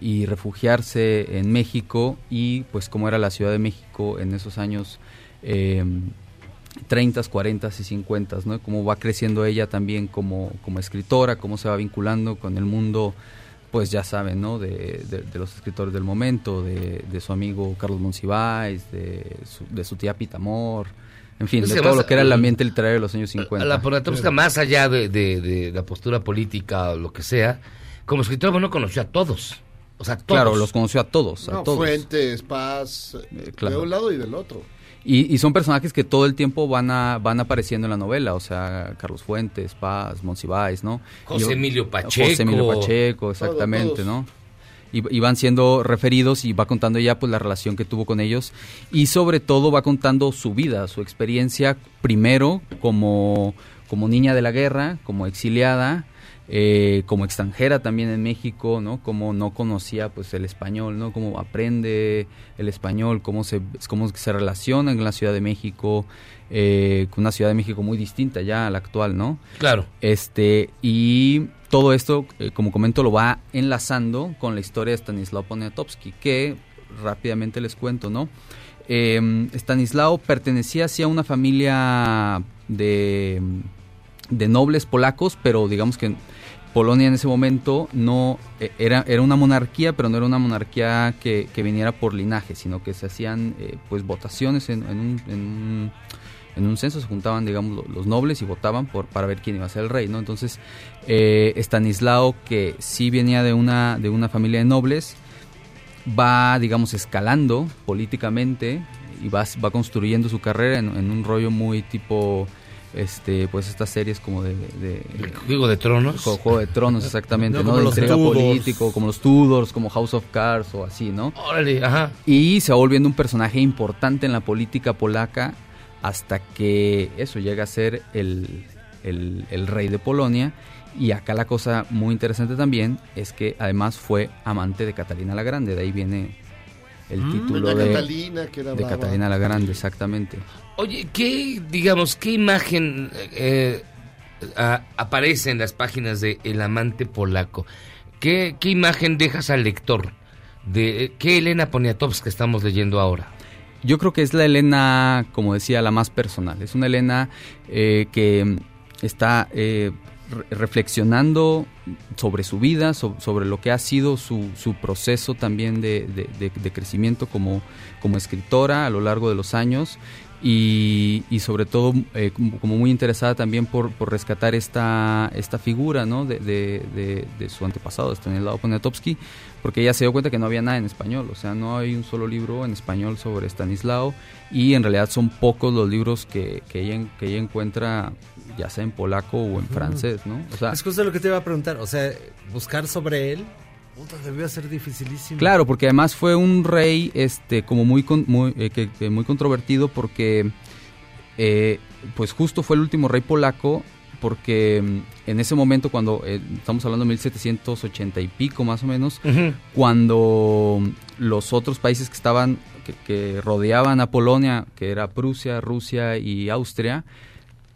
y refugiarse en México y pues cómo era la Ciudad de México en esos años eh, 30, 40 y 50, ¿no? Cómo va creciendo ella también como, como escritora, cómo se va vinculando con el mundo, pues ya saben, ¿no? De, de- de los escritores del momento, de, de su amigo Carlos Monsiváis, de su, de su tía Pitamor, en fin, Es de que todo más- lo que era el ambiente literario de los años 50. La Poniatowska, más allá de, de- de la postura política o lo que sea, como escritor, bueno, conoció a todos. O sea, Claro, los conoció a todos, a No, todos. Fuentes, Paz, claro. de un lado y del otro. Y, y son personajes que todo el tiempo van a, van apareciendo en la novela, o sea, Carlos Fuentes, Paz, Monsiváis, ¿no? José Emilio Pacheco. José Emilio Pacheco, exactamente, todos. ¿no? Y, y van siendo referidos y va contando ya pues la relación que tuvo con ellos y sobre todo va contando su vida, su experiencia primero como, como niña de la guerra, como exiliada, eh, como extranjera también en México, ¿no? Como no conocía pues el español, ¿no? Cómo aprende el español, cómo se, cómo se relaciona en la Ciudad de México, eh, con una Ciudad de México muy distinta ya a la actual, ¿no? Claro. Este, y todo esto, eh, como comento, lo va enlazando con la historia de Stanislao Poniatowski, que rápidamente les cuento, ¿no? Eh, Stanislao pertenecía así a una familia de, de nobles polacos, pero digamos que Polonia en ese momento no eh, era, era una monarquía, pero no era una monarquía que, que viniera por linaje, sino que se hacían eh, pues votaciones en, en un, en un- en un censo, se juntaban digamos lo- los nobles y votaban por para ver quién iba a ser el rey, ¿no? Entonces eh, Stanislao, que sí venía de una de una familia de nobles, va digamos escalando políticamente y va, va construyendo su carrera en, en un rollo muy tipo este pues estas series como de, de- de- Juego de Tronos. Juego de Tronos, exactamente, No, ¿no? como De los Tudors. político, como los Tudors, como House of Cards o así, ¿no? Órale, ajá. Y se va volviendo un personaje importante en la política polaca hasta que eso llega a ser el, el- el rey de Polonia. Y acá la cosa muy interesante también es que además fue amante de Catalina la Grande, de ahí viene el Mm, título de, Catalina, que era de brava. Catalina la Grande, exactamente. Oye, ¿qué, digamos, qué imagen eh, a- aparece en las páginas de El amante polaco? ¿Qué, imagen dejas al lector de qué Elena Poniatowska estamos leyendo ahora? Yo creo que es la Elena, como decía, la más personal. Es una Elena eh, que está eh, re- reflexionando sobre su vida, so- sobre lo que ha sido su, su proceso también de, crecimiento como escritora a lo largo de los años. Y, y sobre todo eh, como, como muy interesada también por, por rescatar esta, esta figura ¿no? de, de- de- de su antepasado, Stanislao Poniatowski, porque ella se dio cuenta que no había nada en español, o sea, no hay un solo libro en español sobre Stanislao y en realidad son pocos los libros que, que, ella, que ella encuentra, ya sea en polaco o en francés, ¿no? O sea, es justo lo que te iba a preguntar. O sea, buscar sobre él, puta, debió ser dificilísimo. Claro, porque además fue un rey este como muy con- muy, eh, que- que muy controvertido porque eh, pues justo fue el último rey polaco porque mm, en ese momento cuando eh, estamos hablando de 1780 y pico más o menos cuando los otros países que estaban que, que rodeaban a Polonia que era Prusia, Rusia y Austria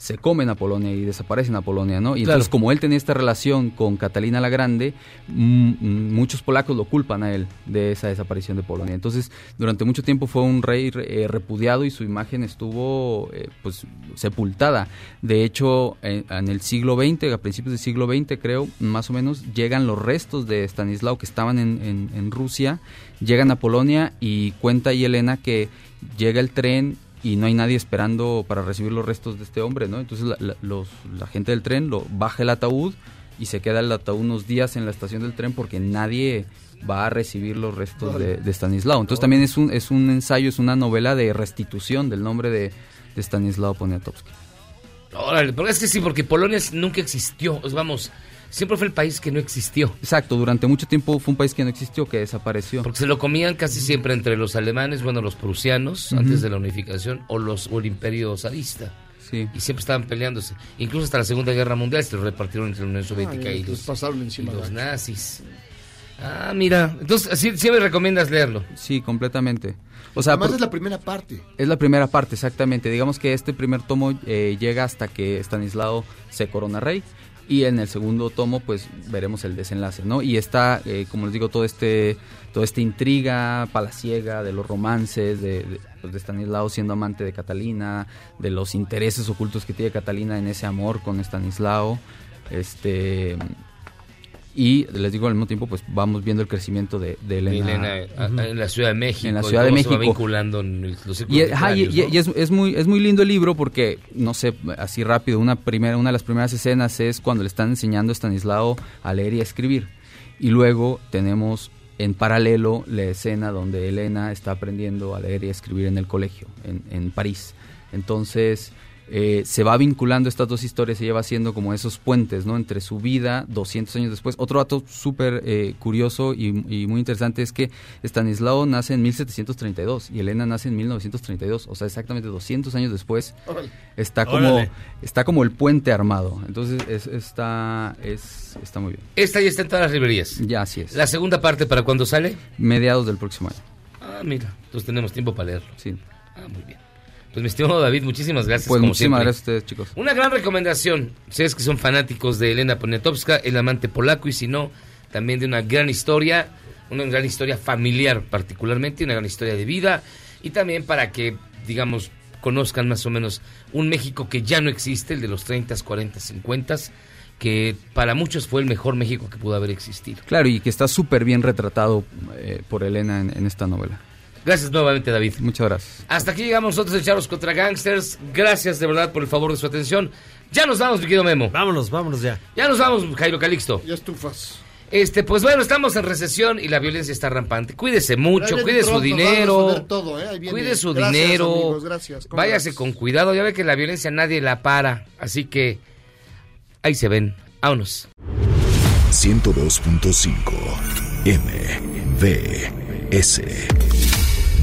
se comen a Polonia y desaparecen a Polonia, ¿no? Y Claro. entonces como él tenía esta relación con Catalina la Grande, mm, mm, muchos polacos lo culpan a él de esa desaparición de Polonia. Entonces, durante mucho tiempo fue un rey eh, repudiado y su imagen estuvo eh, pues sepultada. De hecho, en, en el siglo XX, a principios del siglo XX creo, más o menos, llegan los restos de Stanislao que estaban en, en- en Rusia, llegan a Polonia y cuenta ahí Elena que llega el tren y no hay nadie esperando para recibir los restos de este hombre, ¿no? Entonces la, la- los- la gente del tren lo baja el ataúd y se queda el ataúd unos días en la estación del tren porque nadie va a recibir los restos de, de Stanislao. Entonces también es un, es un ensayo, es una novela de restitución del nombre de, de Stanislao Poniatowski. Órale, pero es que sí, porque Polonia nunca existió. Pues vamos, siempre fue el país que no existió. Exacto, durante mucho tiempo fue un país que no existió, que desapareció. Porque se lo comían casi siempre entre los alemanes, bueno, los prusianos, antes de la unificación, o los o el imperio zarista. Sí. Y siempre estaban peleándose. Incluso hasta la Segunda Guerra Mundial se lo repartieron entre la Unión Soviética Ah, y los, pasaron y encima los gacho. nazis. Ah, mira. Entonces, sí, sí me recomiendas leerlo. Sí, completamente. O sea, Además por- es la primera parte. Es la primera parte, exactamente. Digamos que este primer tomo eh, llega hasta que Stanislao se corona rey y en el segundo tomo pues veremos el desenlace, ¿no? Y está, eh, como les digo, todo este, toda esta intriga palaciega de los romances, de, de, pues, de Stanislao siendo amante de Catalina, de los intereses ocultos que tiene Catalina en ese amor con Stanislao, este... Y les digo al mismo tiempo, pues vamos viendo el crecimiento de, de Elena. Elena, a- a- en la Ciudad de México. En la Ciudad de cómo se va México. vinculando en los Y, ajá, y- y- y es, es muy, es muy lindo el libro porque, no sé, así rápido, una, primera, una de las primeras escenas es cuando le están enseñando a Stanislao a leer y a escribir. Y luego tenemos en paralelo la escena donde Elena está aprendiendo a leer y a escribir en el colegio, en, en París. Entonces eh, se va vinculando estas dos historias y ella va haciendo como esos puentes, ¿no? Entre su vida 200 años después. Otro dato súper eh, curioso y, y muy interesante es que Stanislao nace en 1732 y Elena nace en 1932, o sea, exactamente 200 años después. Órale. Está como, Órale. está como el puente armado. Entonces es- está, es, está muy bien. Esta ya está en todas las librerías. Ya, así es. La segunda parte, ¿para cuándo sale? Mediados del próximo año. Ah, mira, entonces tenemos tiempo para leerlo. Sí. Ah, muy bien. Pues mi estimado David, muchísimas gracias. Pues como muchísimas siempre. gracias a ustedes, chicos. Una gran recomendación, ustedes que son fanáticos de Elena Poniatowska, el amante polaco, y si no, también de una gran historia, una gran historia familiar particularmente, una gran historia de vida, y también para que, digamos, conozcan más o menos un México que ya no existe, el de los 30, 40, 50, que para muchos fue el mejor México que pudo haber existido. Claro, y que está súper bien retratado eh, por Elena en, en esta novela. Gracias nuevamente, David. Muchas gracias. Hasta aquí llegamos nosotros de Charlos contra Gangsters. Gracias de verdad por el favor de su atención. Ya nos vamos, mi querido Memo. Vámonos, vámonos ya. Ya nos vamos, Jairo Calixto. Ya estufas. Este, pues bueno, estamos en recesión y la violencia está rampante. Cuídese mucho, cuide su pronto, dinero. todo, ¿eh? Cuide su Gracias, dinero. amigos, gracias. ¿Cómo Váyase con cuidado. Ya ve que la violencia nadie la para. Así que ahí se ven. Vámonos. 102.5 MVS